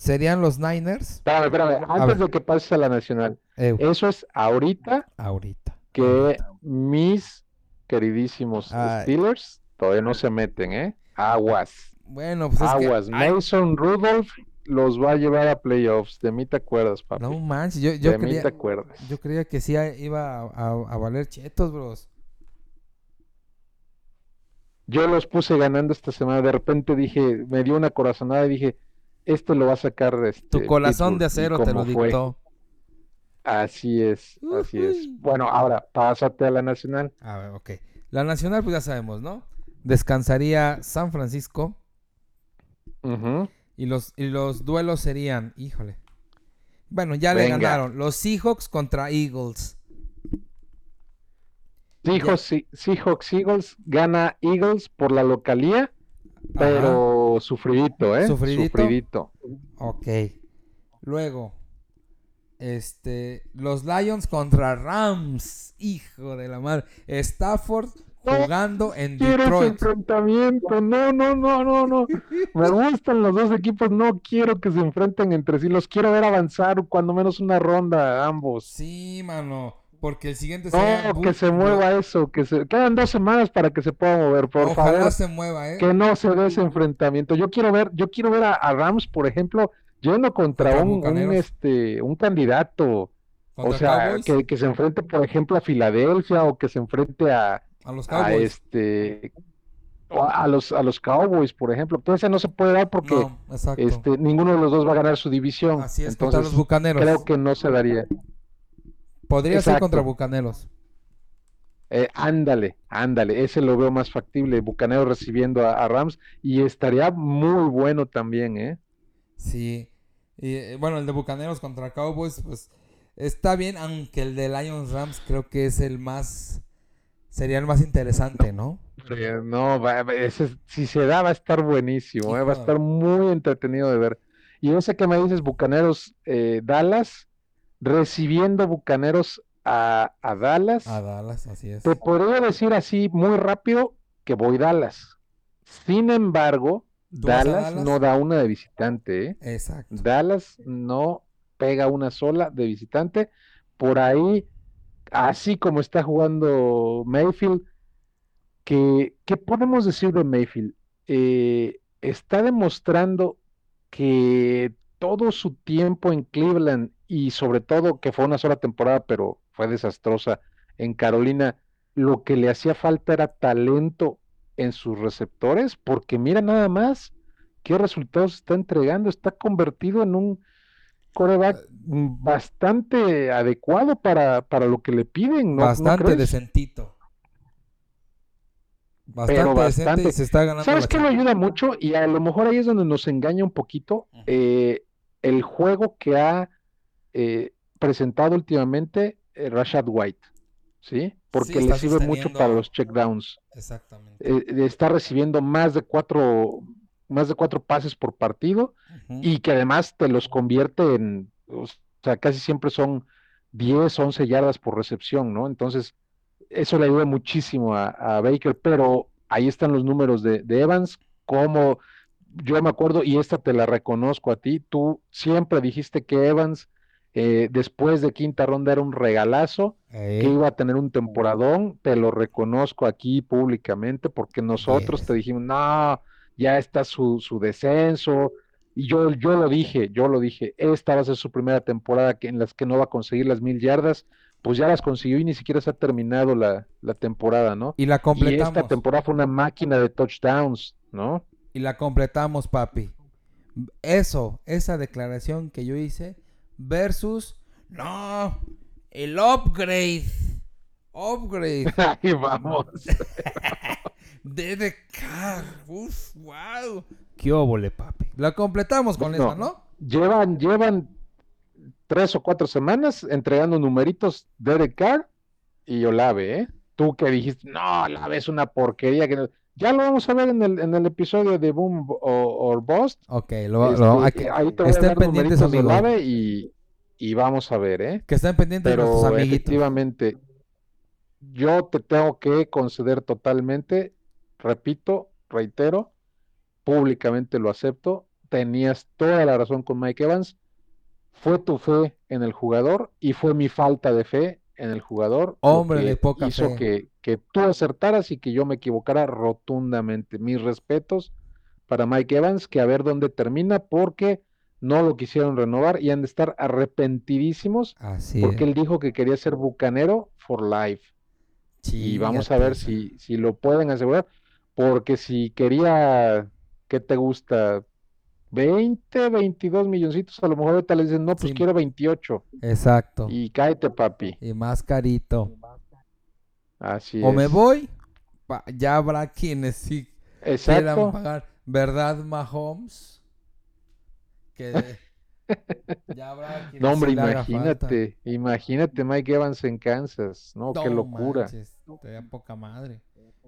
Speaker 1: serían los Niners.
Speaker 3: Espérame, espérame. Antes de que pases a la nacional. Eso es ahorita.
Speaker 1: Ahorita.
Speaker 3: Que mis queridísimos Steelers todavía no se meten, ¿eh? Aguas.
Speaker 1: Bueno, pues
Speaker 3: Aguas. Mason Rudolph los va a llevar a playoffs. De mí te acuerdas, papi.
Speaker 1: No manches, yo, yo
Speaker 3: de
Speaker 1: creía,
Speaker 3: mí te acuerdas.
Speaker 1: Yo creía que sí iba a, a valer chetos, bros.
Speaker 3: Yo los puse ganando esta semana. De repente dije, me dio una corazonada y dije, este lo va a sacar. Este,
Speaker 1: tu corazón de acero te lo dictó.
Speaker 3: Así es, así es. Bueno, ahora pásate a la nacional.
Speaker 1: A ver, ok. La nacional, pues ya sabemos, ¿no? Descansaría San Francisco. y, los, y los duelos serían, híjole. Bueno, ya le ganaron. Los Seahawks contra Eagles.
Speaker 3: Seahawks, Eagles gana Eagles por la localía, pero sufridito, ¿eh?
Speaker 1: ¿Sufridito? Ok. Luego, este, los Lions contra Rams. Hijo de la madre. Stafford jugando en Detroit.
Speaker 3: enfrentamiento. No, no, no, no, no. Me gustan los dos equipos. No quiero que se enfrenten entre sí. Los quiero ver avanzar cuando menos una ronda ambos.
Speaker 1: Sí, mano. Porque el siguiente
Speaker 3: No, que se mueva eso, que se quedan dos semanas para que se pueda mover, por
Speaker 1: Ojalá
Speaker 3: favor.
Speaker 1: se mueva, ¿eh?
Speaker 3: Que no se dé ese enfrentamiento. Yo quiero ver, yo quiero ver a, Rams, por ejemplo, yendo contra, un, este un candidato. O sea, que, se enfrente, por ejemplo, a Filadelfia o que se enfrente a,
Speaker 1: a los Cowboys.
Speaker 3: este a los a los Cowboys, por ejemplo. Entonces no se puede dar porque este ninguno de los dos va a ganar su división.
Speaker 1: Así es,
Speaker 3: Entonces,
Speaker 1: los Bucaneros.
Speaker 3: Creo que no se daría.
Speaker 1: Podría ser contra Bucaneros.
Speaker 3: Eh, ándale, ándale, ese lo veo más factible, Bucaneros recibiendo a, Rams y estaría muy bueno también, ¿eh?
Speaker 1: Sí, y, eh, bueno, el de Bucaneros contra Cowboys, pues está bien, aunque el de Lions Rams creo que es el más, sería el más interesante, ¿no?
Speaker 3: No, ese, si se da va a estar buenísimo, ¿eh? va a estar muy entretenido de ver. Y ese que me dices, Bucaneros eh, Dallas, recibiendo Bucaneros a, Dallas.
Speaker 1: A Dallas, así es.
Speaker 3: Te podría decir así muy rápido que voy Dallas. Sin embargo, Dallas, no da una de visitante. ¿eh?
Speaker 1: Exacto.
Speaker 3: Dallas no pega una sola de visitante. Por ahí, así como está jugando Mayfield, que, ¿qué podemos decir de Mayfield? Eh, está demostrando que todo su tiempo en Cleveland y sobre todo que fue una sola temporada, pero fue desastrosa en Carolina, lo que le hacía falta era talento en sus receptores, porque mira nada más qué resultados está entregando, está convertido en un coreback bastante adecuado para, para lo que le piden, ¿no?
Speaker 1: Bastante decentito. Bastante, decente y se está ganando.
Speaker 3: ¿Sabes qué me ayuda mucho? Y a lo mejor ahí es donde nos engaña un poquito. Eh, el juego que ha eh, presentado últimamente eh, Rashad White, ¿sí? Porque le sirve mucho para los checkdowns.
Speaker 1: Exactamente.
Speaker 3: Eh, está recibiendo más de cuatro, más de cuatro pases por partido y que además te los convierte en, o sea, casi siempre son 10, 11 yardas por recepción, ¿no? Entonces, eso le ayuda muchísimo a, Baker, pero ahí están los números de, de Evans, como yo me acuerdo, y esta te la reconozco a ti, tú siempre dijiste que Evans eh, después de quinta ronda era un regalazo, que iba a tener un temporadón, te lo reconozco aquí públicamente porque nosotros te dijimos, no, ya está su, su descenso, y yo, yo lo dije, yo lo dije, esta va a ser su primera temporada que, en las que no va a conseguir las mil yardas, pues ya las consiguió y ni siquiera se ha terminado la, la temporada, ¿no?
Speaker 1: Y la completamos.
Speaker 3: Y esta temporada fue una máquina de touchdowns, ¿no?
Speaker 1: Y la completamos, papi. Eso, esa declaración que yo hice, versus, no, el upgrade. Upgrade.
Speaker 3: Ahí vamos.
Speaker 1: Derek Carr. Uf, wow. Qué óvole, papi. La completamos con eso, ¿no?
Speaker 3: Llevan, llevan tres o cuatro semanas entregando numeritos Derek Carr y Olave, ¿eh? Tú que dijiste, no, Olave es una porquería. que Ya lo vamos a ver en el, en el episodio de Boom o, Bust.
Speaker 1: Ok, lo, lo este, ahí te estén pendientes, amigos.
Speaker 3: Y, y, vamos a ver, ¿eh?
Speaker 1: Que estén pendientes
Speaker 3: Pero
Speaker 1: nuestros amiguitos.
Speaker 3: efectivamente, yo te tengo que conceder totalmente, repito, reitero, públicamente lo acepto, tenías toda la razón con Mike Evans, fue tu fe en el jugador y fue mi falta de fe en el jugador.
Speaker 1: Hombre de poca
Speaker 3: hizo Que, que tú acertaras y que yo me equivocara rotundamente. Mis respetos para Mike Evans, que a ver dónde termina, porque no lo quisieron renovar y han de estar arrepentidísimos,
Speaker 1: Así
Speaker 3: porque él dijo que quería ser bucanero for life. y vamos a ver si, si lo pueden asegurar, porque si quería, ¿qué te gusta? 20, 22 milloncitos, a lo mejor ahorita le dicen, no, pues quiero 28.
Speaker 1: Exacto.
Speaker 3: Y cáete, papi.
Speaker 1: Y más carito.
Speaker 3: Así
Speaker 1: o me voy, ya habrá quienes sí quieran pagar. ¿Verdad, Mahomes? Que
Speaker 3: ya habrá quienes No, hombre, imagínate, imagínate Mike Evans en Kansas, ¿no? Qué locura.
Speaker 1: te poca madre.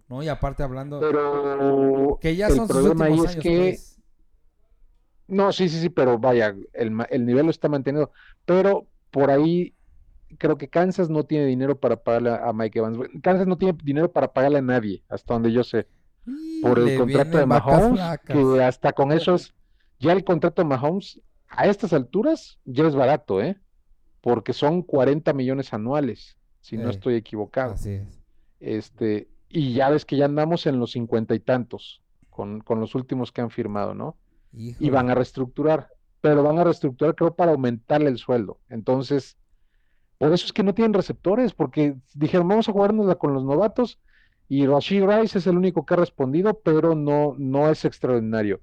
Speaker 1: No, y aparte hablando
Speaker 3: Pero
Speaker 1: que ya son sus últimos años, que pues.
Speaker 3: No, sí, sí, sí, pero vaya, el, el nivel lo está manteniendo. Pero por ahí creo que Kansas no tiene dinero para pagarle a Mike Evans. Kansas no tiene dinero para pagarle a nadie, hasta donde yo sé. Por el contrato de Mahomes, que hasta con eso es, ya el contrato de Mahomes a estas alturas ya es barato, ¿eh? Porque son 40 millones anuales, si no estoy equivocado.
Speaker 1: Así es.
Speaker 3: Este, y ya ves que ya andamos en los cincuenta y tantos con, con los últimos que han firmado, ¿no? Y van a reestructurar, pero van a reestructurar creo para aumentarle el sueldo. Entonces, por eso es que no tienen receptores, porque dijeron, vamos a jugárnosla con los novatos y Rashid Rice es el único que ha respondido, pero no, no es extraordinario.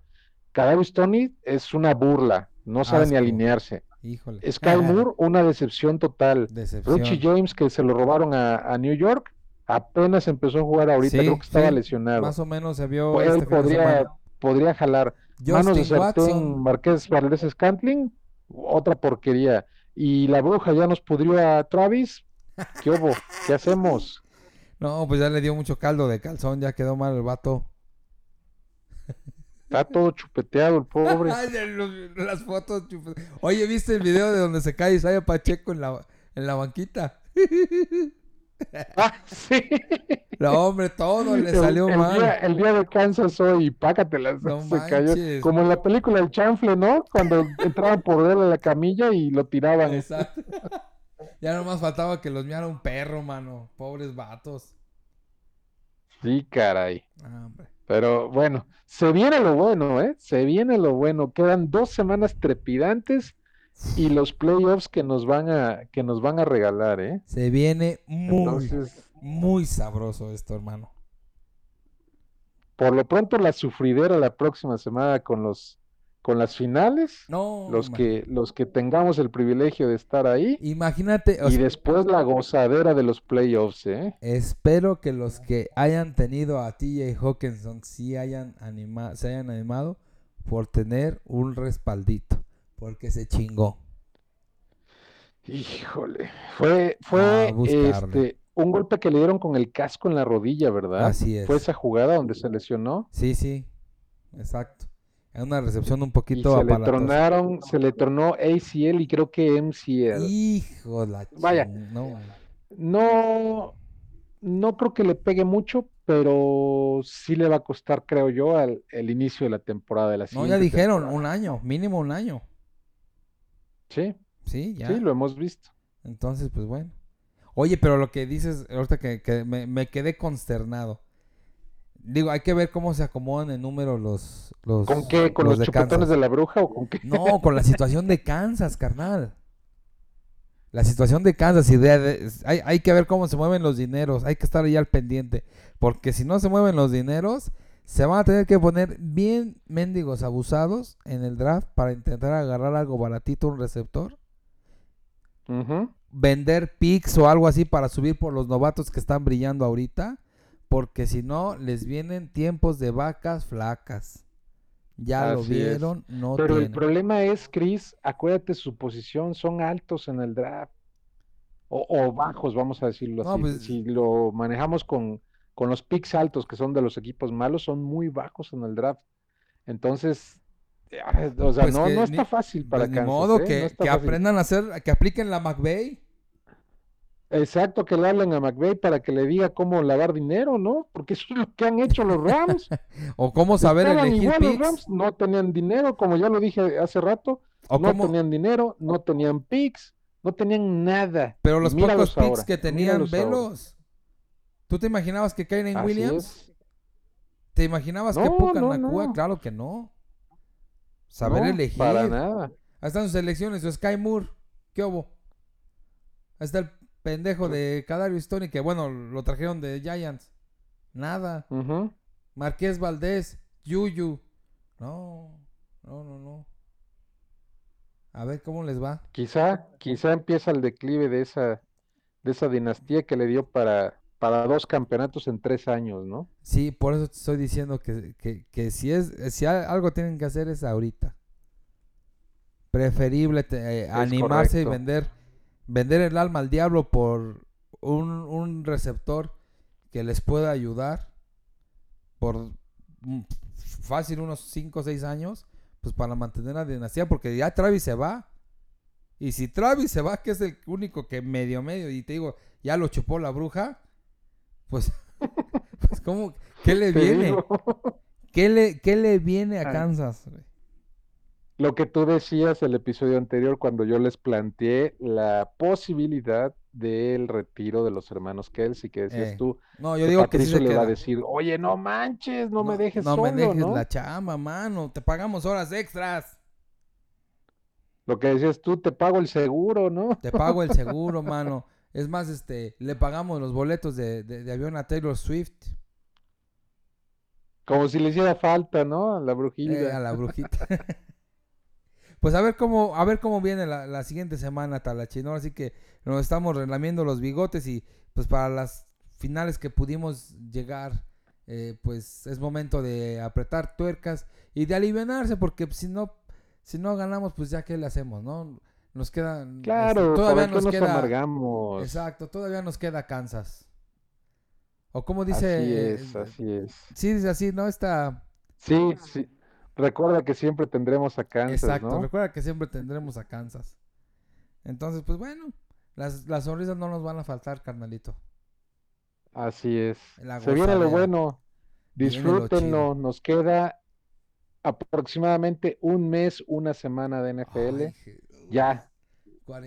Speaker 3: Kadarius Tony es una burla, no sabe ni alinearse.
Speaker 1: Híjole.
Speaker 3: Sky Moore, una decepción total. Richie James, que se lo robaron a, New York, apenas empezó a jugar ahorita, creo que estaba lesionado.
Speaker 1: Más o menos se vio.
Speaker 3: Pues este podría, podría jalar. Manos de sartén, Marqués Valdés Scantling, otra porquería. Y la bruja ya nos pudrió a Travis. ¿Qué hubo? ¿Qué hacemos?
Speaker 1: No, pues ya le dio mucho caldo de calzón, ya quedó mal el vato.
Speaker 3: Está todo chupeteado el pobre.
Speaker 1: Las fotos Oye, ¿viste el video de donde se cae Isaiah Pacheco en la, en la banquita?
Speaker 3: Ah, sí.
Speaker 1: No, hombre, todo le salió mal.
Speaker 3: el día de Kansas hoy, pácatelas. No se cayó. Como en la película El Chanfle, ¿no? Cuando entraban por él a la camilla y lo tiraban.
Speaker 1: Exacto. Ya nomás faltaba que los miara un perro, mano. Pobres vatos.
Speaker 3: Sí, caray.
Speaker 1: Ah, hombre.
Speaker 3: Pero bueno, se viene lo bueno, ¿eh? Se viene lo bueno. Quedan dos semanas trepidantes y los playoffs que nos van a que nos van a regalar, ¿eh?
Speaker 1: Se viene muy muy sabroso esto, hermano.
Speaker 3: Por lo pronto la sufridera la próxima semana con los con las finales,
Speaker 1: no,
Speaker 3: los que los que tengamos el privilegio de estar ahí.
Speaker 1: Imagínate.
Speaker 3: Y después la gozadera de los playoffs, ¿eh?
Speaker 1: Espero que los que hayan tenido a TJ Hawkinson sí hayan animado, se hayan animado por tener un respaldito porque se chingó.
Speaker 3: Híjole, fue, fue este, un golpe que le dieron con el casco en la rodilla, ¿verdad?
Speaker 1: Así es.
Speaker 3: Fue esa jugada donde se lesionó.
Speaker 1: Sí, sí, exacto. Es una recepción un poquito
Speaker 3: y se le tronaron, se le tronó ACL y creo que MCL.
Speaker 1: Hijo la
Speaker 3: Vaya,
Speaker 1: no.
Speaker 3: no, no creo que le pegue mucho, pero sí le va a costar, creo yo, al el inicio de la temporada de la
Speaker 1: No, ya dijeron, un año, mínimo un año.
Speaker 3: Sí.
Speaker 1: Sí, ya.
Speaker 3: Sí, lo hemos visto.
Speaker 1: Entonces, pues bueno. Oye, pero lo que dices, ahorita que, me, quedé consternado. Digo, hay que ver cómo se acomodan en número los... los
Speaker 3: ¿Con qué? ¿Con los, chupetones de la bruja o con qué?
Speaker 1: No, con la situación de Kansas, carnal. La situación de Kansas, y hay, hay que ver cómo se mueven los dineros, hay que estar ahí al pendiente. Porque si no se mueven los dineros, se van a tener que poner bien mendigos abusados en el draft para intentar agarrar algo baratito, un receptor. Vender picks o algo así para subir por los novatos que están brillando ahorita. porque si no, les vienen tiempos de vacas flacas. Ya lo vieron, no
Speaker 3: Pero el problema es, Chris, acuérdate, su posición son altos en el draft. O, bajos, vamos a decirlo así. Pues si lo manejamos con, con los picks altos, que son de los equipos malos, son muy bajos en el draft. Entonces, o sea, pues no, no está fácil para
Speaker 1: pues modo ¿eh? que, aprendan a hacer, que apliquen la McVeigh.
Speaker 3: Exacto, que le hablen a McVeigh para que le diga cómo lavar dinero, ¿no? Porque eso es lo que han hecho los Rams.
Speaker 1: o cómo saber elegir igual
Speaker 3: Los Rams no tenían dinero, como ya lo dije hace rato. no tenían dinero, no tenían picks, no tenían nada.
Speaker 1: Pero los pocos picks que tenían, velos. ¿Tú te imaginabas que Kyren Williams? ¿Te imaginabas que Puka no, Claro que no. Saber elegir.
Speaker 3: Para nada.
Speaker 1: Ahí están sus elecciones, su Sky Moore. ¿Qué hubo? Ahí está el pendejo de Cadario Stone que bueno, lo trajeron de Giants. Nada. Marqués Valdés, Yuyu. No, no, no, no. A ver cómo les va.
Speaker 3: Quizá, quizá empieza el declive de esa, de esa dinastía que le dio para, para dos campeonatos en tres años, ¿no?
Speaker 1: Sí, por eso te estoy diciendo que, que, si es, si algo tienen que hacer es ahorita. Preferible eh, animarse y vender vender el alma al diablo por un, receptor que les pueda ayudar por fácil unos 5 o 6 años, pues para mantener la dinastía, porque ya Travis se va. Y si Travis se va, que es el único que medio medio, y te digo, ya lo chupó la bruja, pues, pues ¿cómo? ¿Qué le viene? ¿Qué le, qué le viene a Kansas?
Speaker 3: lo que tú decías el episodio anterior cuando yo les planteé la posibilidad del retiro de los hermanos Kelsey, que decías eh, tú.
Speaker 1: No, yo digo que sí
Speaker 3: le va a decir, oye, no manches, no, me dejes no me dejes
Speaker 1: la chamba, mano, te pagamos horas extras.
Speaker 3: Lo que decías tú, te pago el seguro, ¿no?
Speaker 1: Te pago el seguro, mano. Es más, este, le pagamos los boletos de, de, avión a Taylor Swift.
Speaker 3: Como si le hiciera falta, ¿no? A la brujita.
Speaker 1: Eh, a la brujita. Pues a ver cómo, a ver cómo viene la, siguiente semana, Talachi, ¿no? Así que nos estamos relamiendo los bigotes y pues para las finales que pudimos llegar, eh, pues es momento de apretar tuercas y de alivianarse, porque si no, si no ganamos, pues ya qué le hacemos, ¿no? Nos queda.
Speaker 3: Claro, este, todavía nos, queda. Amargamos.
Speaker 1: Exacto, todavía nos queda Kansas. O como dice.
Speaker 3: Así es, así es.
Speaker 1: Sí, dice así, ¿no? Está.
Speaker 3: Sí, sí. Recuerda que siempre tendremos a Kansas. Exacto,
Speaker 1: recuerda que siempre tendremos a Kansas. Entonces, pues bueno, las, las sonrisas no nos van a faltar, carnalito.
Speaker 3: Así es. Se viene lo bueno. Disfrútenlo. Nos queda aproximadamente un mes, una semana de NFL. ya.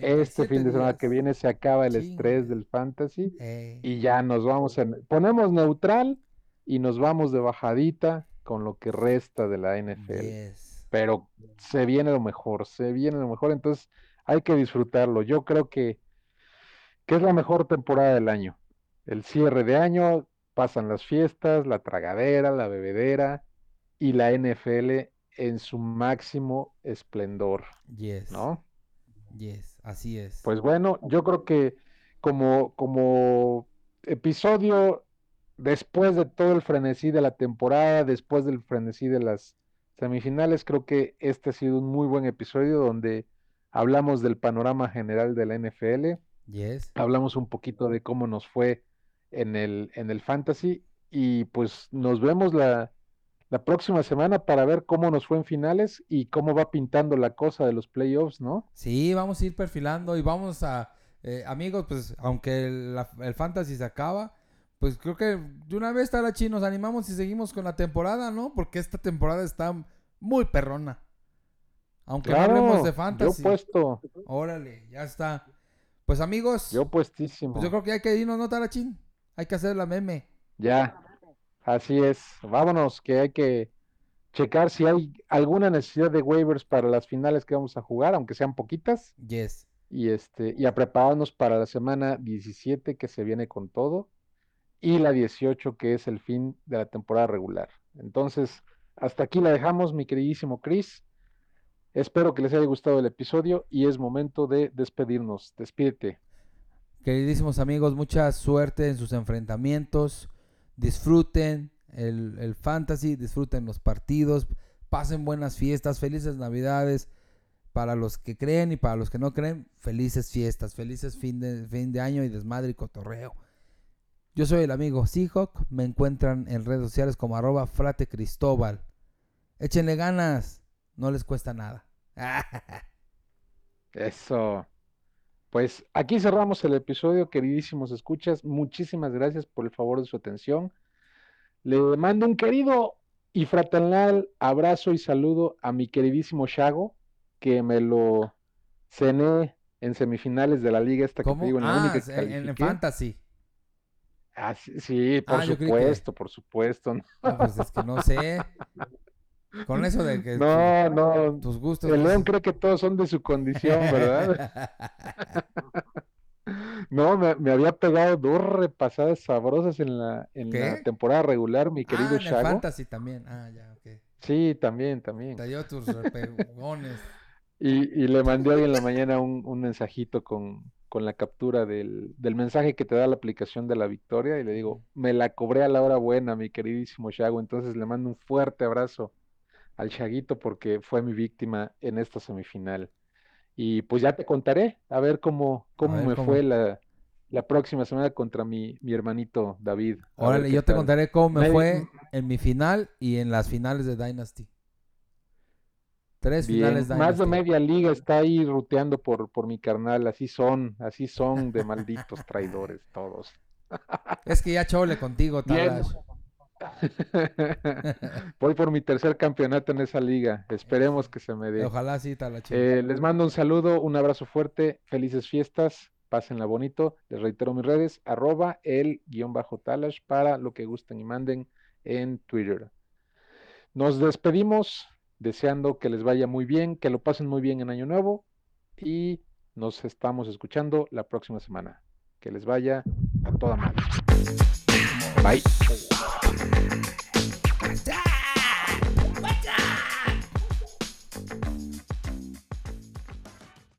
Speaker 3: Este fin de semana que viene se acaba el estrés del fantasy y ya nos vamos en, ponemos neutral y nos vamos de bajadita con lo que resta de la NFL. Pero se viene lo mejor, se viene lo mejor, entonces hay que disfrutarlo. Yo creo que, que es la mejor temporada del año. El cierre de año, pasan las fiestas, la tragadera, la bebedera y la NFL en su máximo esplendor.
Speaker 1: Yes.
Speaker 3: ¿No?
Speaker 1: Yes, así es.
Speaker 3: Pues bueno, yo creo que como, como episodio después de todo el frenesí de la temporada, después del frenesí de las semifinales, creo que este ha sido un muy buen episodio donde hablamos del panorama general de la NFL.
Speaker 1: Yes.
Speaker 3: Hablamos un poquito de cómo nos fue en el, en el fantasy y pues nos vemos la, la próxima semana para ver cómo nos fue en finales y cómo va pintando la cosa de los playoffs, ¿no?
Speaker 1: Sí, vamos a ir perfilando y vamos a, eh, amigos, pues aunque el fantasy se acaba, pues creo que de una vez, Tarachi, nos animamos y seguimos con la temporada, ¿no? Porque esta temporada está muy perrona. Aunque no hablemos de fantasy.
Speaker 3: Yo puesto.
Speaker 1: Órale, ya está. Pues amigos.
Speaker 3: Yo puestísimo.
Speaker 1: Pues yo creo que hay que irnos, ¿no, Tarachín? Hay que hacer la meme.
Speaker 3: Ya, así es. Vámonos, que hay que checar si hay alguna necesidad de waivers para las finales que vamos a jugar, aunque sean poquitas.
Speaker 1: Yes.
Speaker 3: Y este, y a prepararnos para la semana 17 que se viene con todo y la 18 que es el fin de la temporada regular. Entonces, hasta aquí la dejamos, mi queridísimo Chris. Espero que les haya gustado el episodio y es momento de despedirnos. Despídete.
Speaker 1: Queridísimos amigos, mucha suerte en sus enfrentamientos. Disfruten el, el fantasy, disfruten los partidos, pasen buenas fiestas, felices navidades. Para los que creen y para los que no creen, felices fiestas, felices fin de, fin de año y desmadre y cotorreo. Yo soy el amigo Seahawk, me encuentran en redes sociales como arroba frate. Échenle ganas, no les cuesta nada.
Speaker 3: Eso. Pues aquí cerramos el episodio, queridísimos escuchas. Muchísimas gracias por el favor de su atención. Le mando un querido y fraternal abrazo y saludo a mi queridísimo Shago, que me lo cené en semifinales de la liga esta
Speaker 1: que te digo, en la única ah, en, en, Fantasy.
Speaker 3: Ah, sí, por ah, supuesto, por supuesto.
Speaker 1: No, pues es que no sé. Con eso de que
Speaker 3: no, no,
Speaker 1: tus gustos.
Speaker 3: El León cree que todos son de su condición, ¿verdad? no, me, había pegado dos repasadas sabrosas en la, en la temporada regular, mi querido ah, en el
Speaker 1: Fantasy también. Ah, ya, ok.
Speaker 3: Sí, también, también.
Speaker 1: Te dio tus repegones.
Speaker 3: Y, le mandé hoy en la mañana un, mensajito con, la captura del, mensaje que te da la aplicación de la victoria y le digo, me la cobré a la hora buena, mi queridísimo Shago, entonces le mando un fuerte abrazo al Chaguito porque fue mi víctima en esta semifinal. Y pues ya te contaré, a ver cómo, cómo me fue la, próxima semana contra mi, mi hermanito David.
Speaker 1: Órale, yo te contaré cómo me fue en mi final y en las finales de Dynasty.
Speaker 3: Tres finales Más de media liga está ahí ruteando por, por mi carnal. Así son, así son de malditos traidores todos.
Speaker 1: Es que ya chole contigo, Talash.
Speaker 3: Voy por mi tercer campeonato en esa liga. Esperemos que se me dé.
Speaker 1: Ojalá sí.
Speaker 3: Eh, les mando un saludo, un abrazo fuerte, felices fiestas, pásenla bonito. Les reitero mis redes, arroba el guion bajo Talash para lo que gusten y manden en Twitter. Nos despedimos deseando que les vaya muy bien, que lo pasen muy bien en Año Nuevo y nos estamos escuchando la próxima semana. Que les vaya a toda madre. Bye.